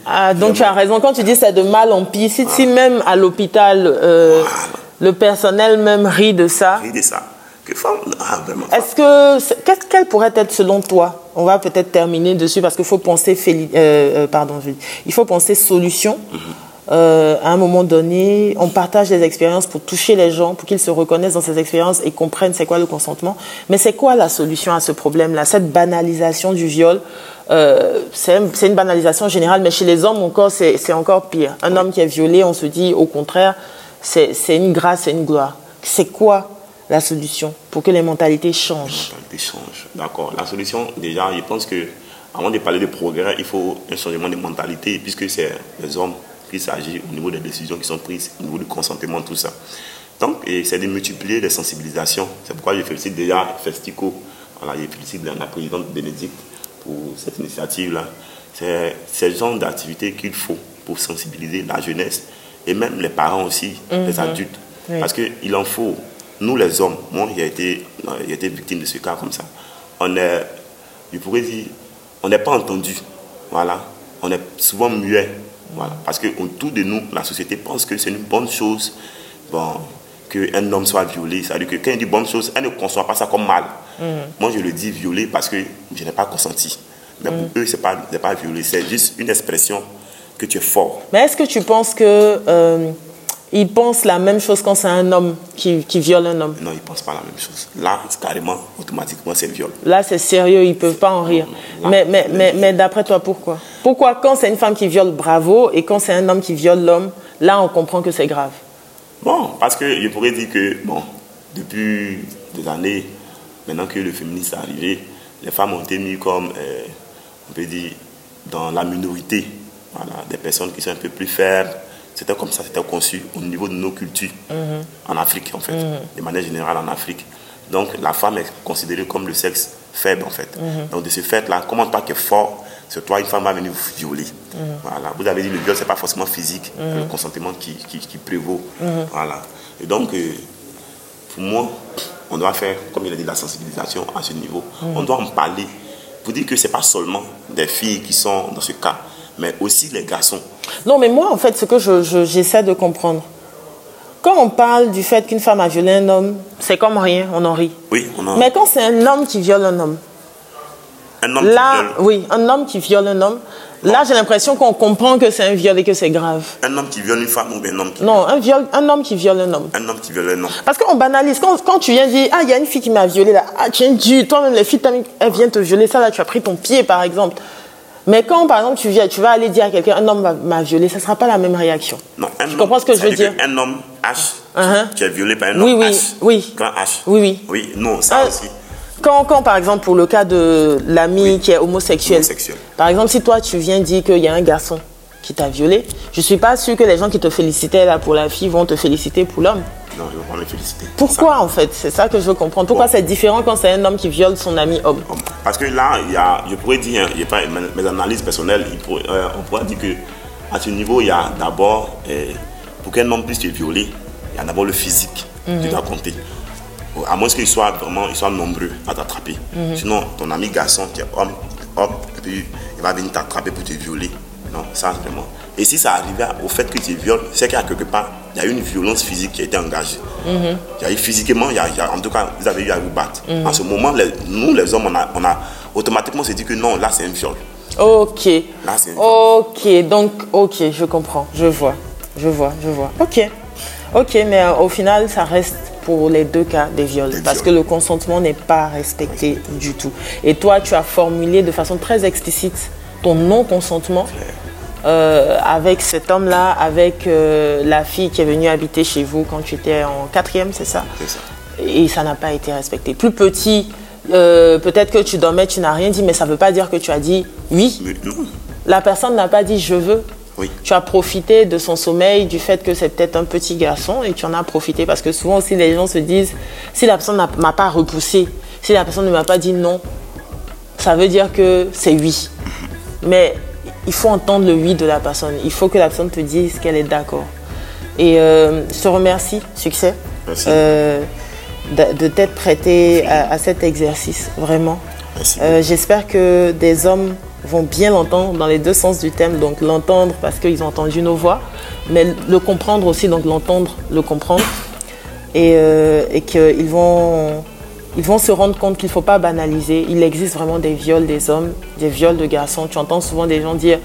Ah, donc tu as raison. Quand tu dis c'est de mal en pire, si, si même à l'hôpital, euh, voilà. le personnel même rit de ça. Rit de ça. Que femme, ah, vraiment. Est-ce que, qu'est-ce qu'elle pourrait être selon toi? On va peut-être terminer dessus parce qu'il faut penser, féli- euh, euh, pardon, il faut penser solution. Euh, à un moment donné, on partage des expériences pour toucher les gens, pour qu'ils se reconnaissent dans ces expériences et comprennent c'est quoi le consentement. Mais c'est quoi la solution à ce problème-là Cette banalisation du viol, euh, c'est un- c'est une banalisation générale, mais chez les hommes encore, c'est encore pire. Un homme qui est violé, on se dit au contraire, c'est une grâce, c'est une gloire. C'est quoi la solution pour que les mentalités changent? Mentalité change. D'accord. La solution, déjà, je pense que avant de parler de progrès, il faut un changement de mentalité, puisque c'est les hommes qu'il s'agit au niveau des décisions qui sont prises, au niveau du consentement, tout ça. Donc, c'est de multiplier les sensibilisations. C'est pourquoi je félicite déjà Festico, voilà, je félicite la présidente Bénédicte pour cette initiative-là. C'est ce genre d'activité qu'il faut pour sensibiliser la jeunesse et même les parents aussi, les adultes. Oui. Parce qu'il en faut. Nous, les hommes, moi, j'ai été, euh, été victime de ce cas comme ça. On est, je pourrais dire, on n'est pas entendu. Voilà. On est souvent muet. Voilà. Parce que autour de nous, la société pense que c'est une bonne chose bon, qu'un homme soit violé. C'est-à-dire que quand il dit bonne chose, elle ne conçoit pas ça comme mal. Moi, je le dis violé parce que je n'ai pas consenti. Mais pour eux, ce n'est pas, pas violé. C'est juste une expression que tu es fort. Mais est-ce que tu penses que euh, ils pensent la même chose quand c'est un homme qui, qui viole un homme? Non, ils ne pensent pas la même chose. Là, carrément, automatiquement, c'est viol. Là, c'est sérieux, ils peuvent pas en rire. Là, Mais, mais, mais, mais d'après toi, pourquoi? Pourquoi quand c'est une femme qui viole, bravo, et quand c'est un homme qui viole l'homme, là, on comprend que c'est grave? Bon, parce que je pourrais dire que, bon, depuis des années, maintenant que le féminisme est arrivé, les femmes ont été mises comme, euh, on peut dire, dans la minorité. Voilà, des personnes qui sont un peu plus faibles. C'était comme ça, c'était conçu au niveau de nos cultures en Afrique, en fait, de manière générale en Afrique. Donc, la femme est considérée comme le sexe faible, en fait. Donc, de ce fait-là, comment toi qui es fort, c'est toi, une femme va venir vous violer. Voilà. Vous avez dit le viol, c'est pas forcément physique, le consentement qui, qui, qui prévaut. Voilà. Et donc, euh, pour moi, on doit faire, comme il a dit, la sensibilisation à ce niveau. On doit en parler pour dire que ce n'est pas seulement des filles qui sont dans ce cas, mais aussi les garçons. Non, mais moi, en fait, ce que je- je- j'essaie de comprendre, quand on parle du fait qu'une femme a violé un homme, c'est comme rien, on en rit. Oui, on a Mais quand c'est un homme qui viole un homme, un homme là, qui viole. oui, un homme qui viole un homme, là, j'ai l'impression qu'on comprend que c'est un viol et que c'est grave. Un homme qui viole une femme ou un homme qui, Non, un, viol, un homme qui viole un homme. un homme qui viole un homme. Parce qu'on banalise. Quand, quand tu viens dire, ah, il y a une fille qui m'a violé là, ah, es dû, toi-même, les filles, elles viennent te violer, ça là, tu as pris ton pied, par exemple. Mais quand, par exemple, tu viens, tu vas aller dire à quelqu'un, un homme m'a- violé, ça ne sera pas la même réaction. Non, un Tu homme, comprends ce que je veux dire? Un homme H, Uh-huh. tu es violé par un Oui, homme oui, H. oui. Grand H. Oui, oui. Oui, non, ça Ah, aussi. Quand, quand, par exemple, pour le cas de l'ami qui est homosexuel, Homosexuel. par exemple, si toi, tu viens dire qu'il y a un garçon qui t'a violé, je ne suis pas sûre que les gens qui te félicitaient là pour la fille vont te féliciter pour l'homme. Non, je ne veux pas me féliciter. Pourquoi, en fait? C'est ça que je veux comprendre. Pourquoi Bon. c'est différent quand c'est un homme qui viole son ami homme? Parce que là, il y a, je pourrais dire, il y a pas, mes, analyses personnelles, euh, on pourrait dire que à ce niveau, il y a d'abord, euh, pour qu'un homme puisse te violer, il y a d'abord le physique qui doit compter. À moins qu'il soit vraiment, ils soient nombreux à t'attraper. Sinon, ton ami garçon qui est homme, hop, et puis il va venir t'attraper pour te violer. Non, ça vraiment. Et si ça arrivait au fait que tu violes, c'est qu'il y a quelque part, il y a eu une violence physique qui a été engagée. Il y a eu physiquement, il y a, il y a- en tout cas, vous avez eu à vous battre. En ce moment, les- nous, les hommes, on a, on a automatiquement se dit que non, là, c'est un viol. Ok. Là, c'est un viol. Ok, donc, ok, je comprends, je vois, je vois, je vois. Ok, ok, mais euh, au final, ça reste pour les deux cas des viols, Des parce que le consentement n'est pas respecté du tout. Et toi, tu as formulé de façon très explicite ton non-consentement euh, avec cet homme-là, avec euh, la fille qui est venue habiter chez vous quand tu étais en quatrième, c'est ça? C'est ça. et ça n'a pas été respecté. Plus petit, euh, peut-être que tu dormais, tu n'as rien dit, mais ça ne veut pas dire que tu as dit oui. Mais non, La personne n'a pas dit je veux. Oui. Tu as profité de son sommeil, du fait que c'est peut-être un petit garçon et tu en as profité parce que souvent aussi les gens se disent si la personne ne m'a pas repoussé, si la personne ne m'a pas dit non, ça veut dire que c'est oui. Mais il faut entendre le oui de la personne. Il faut que la personne te dise qu'elle est d'accord. Et euh, je te remercie, succès, Merci. euh, de, de t'être prêté à, à cet exercice, vraiment. Euh, J'espère que des hommes vont bien l'entendre dans les deux sens du thème, donc l'entendre parce qu'ils ont entendu nos voix, mais le comprendre aussi, donc l'entendre, le comprendre, et, euh, et qu'ils vont, ils vont se rendre compte qu'il ne faut pas banaliser. Il existe vraiment des viols des hommes, des viols de garçons. Tu entends souvent des gens dire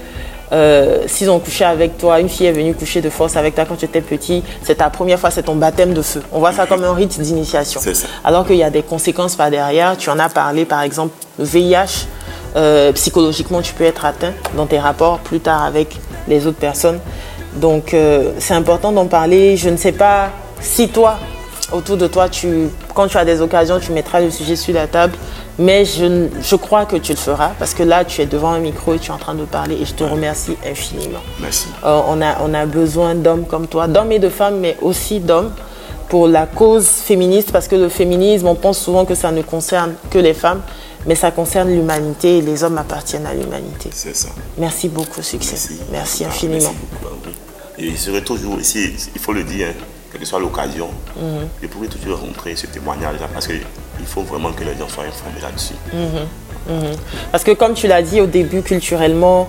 euh, s'ils ont couché avec toi, une fille est venue coucher de force avec toi quand tu étais petit, c'est ta première fois, c'est ton baptême de feu. On voit ça comme un rite d'initiation. Alors qu'il y a des conséquences par derrière. Tu en as parlé, par exemple, le VIH. Euh, psychologiquement, tu peux être atteint dans tes rapports plus tard avec les autres personnes. Donc, euh, c'est important d'en parler. Je ne sais pas si toi, autour de toi, tu, quand tu as des occasions, tu mettras le sujet sur la table. Mais je, je crois que tu le feras parce que là, tu es devant un micro et tu es en train de parler et je te remercie infiniment. Merci. Euh, on, a, on a besoin d'hommes comme toi, d'hommes et de femmes, mais aussi d'hommes pour la cause féministe, parce que le féminisme, on pense souvent que ça ne concerne que les femmes, mais ça concerne l'humanité et les hommes appartiennent à l'humanité. C'est ça. Merci beaucoup, succès. Merci. Merci Ah, infiniment. merci. Et je serai toujours ici, il faut le dire, hein, quelle que soit l'occasion, Mhm. je pourrai toujours rencontrer ce témoignage-là parce qu'il faut vraiment que les gens soient informés là-dessus. Parce que comme tu l'as dit au début, culturellement,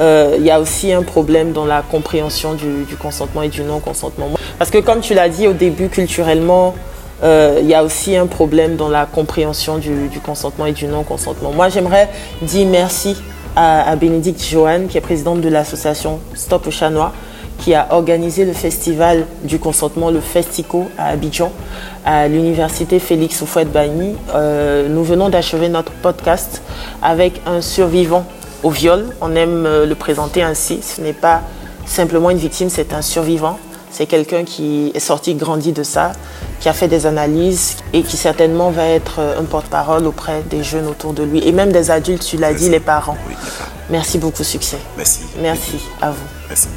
euh, il y a aussi un problème dans la compréhension du, du consentement et du non-consentement. Parce que comme tu l'as dit au début, culturellement, euh, il y a aussi un problème dans la compréhension du, consentement et du non-consentement. Moi, j'aimerais dire merci à, Bénédicte Joanne, qui est présidente de l'association Stop au qui a organisé le festival du consentement, le Festico à Abidjan, à l'université Félix Houphouët-Boigny. Euh, nous venons d'achever notre podcast avec un survivant au viol. On aime euh, le présenter ainsi. Ce n'est pas simplement une victime, c'est un survivant. C'est quelqu'un qui est sorti, grandi de ça, qui a fait des analyses et qui certainement va être euh, un porte-parole auprès des jeunes autour de lui et même des adultes, tu l'as dit, les parents. Oui. Merci beaucoup, succès. Merci. Merci à vous. Merci.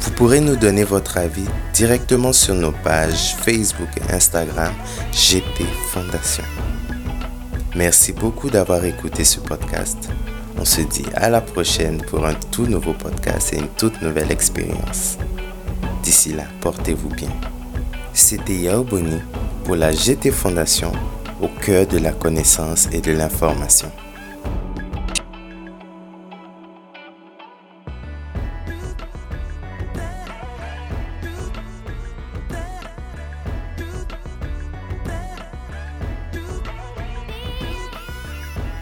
Vous pourrez nous donner votre avis directement sur nos pages Facebook et Instagram GT Fondation. Merci beaucoup d'avoir écouté ce podcast. On se dit à la prochaine pour un tout nouveau podcast et une toute nouvelle expérience. D'ici là, portez-vous bien. C'était Yao Boni pour la GT Fondation au cœur de la connaissance et de l'information.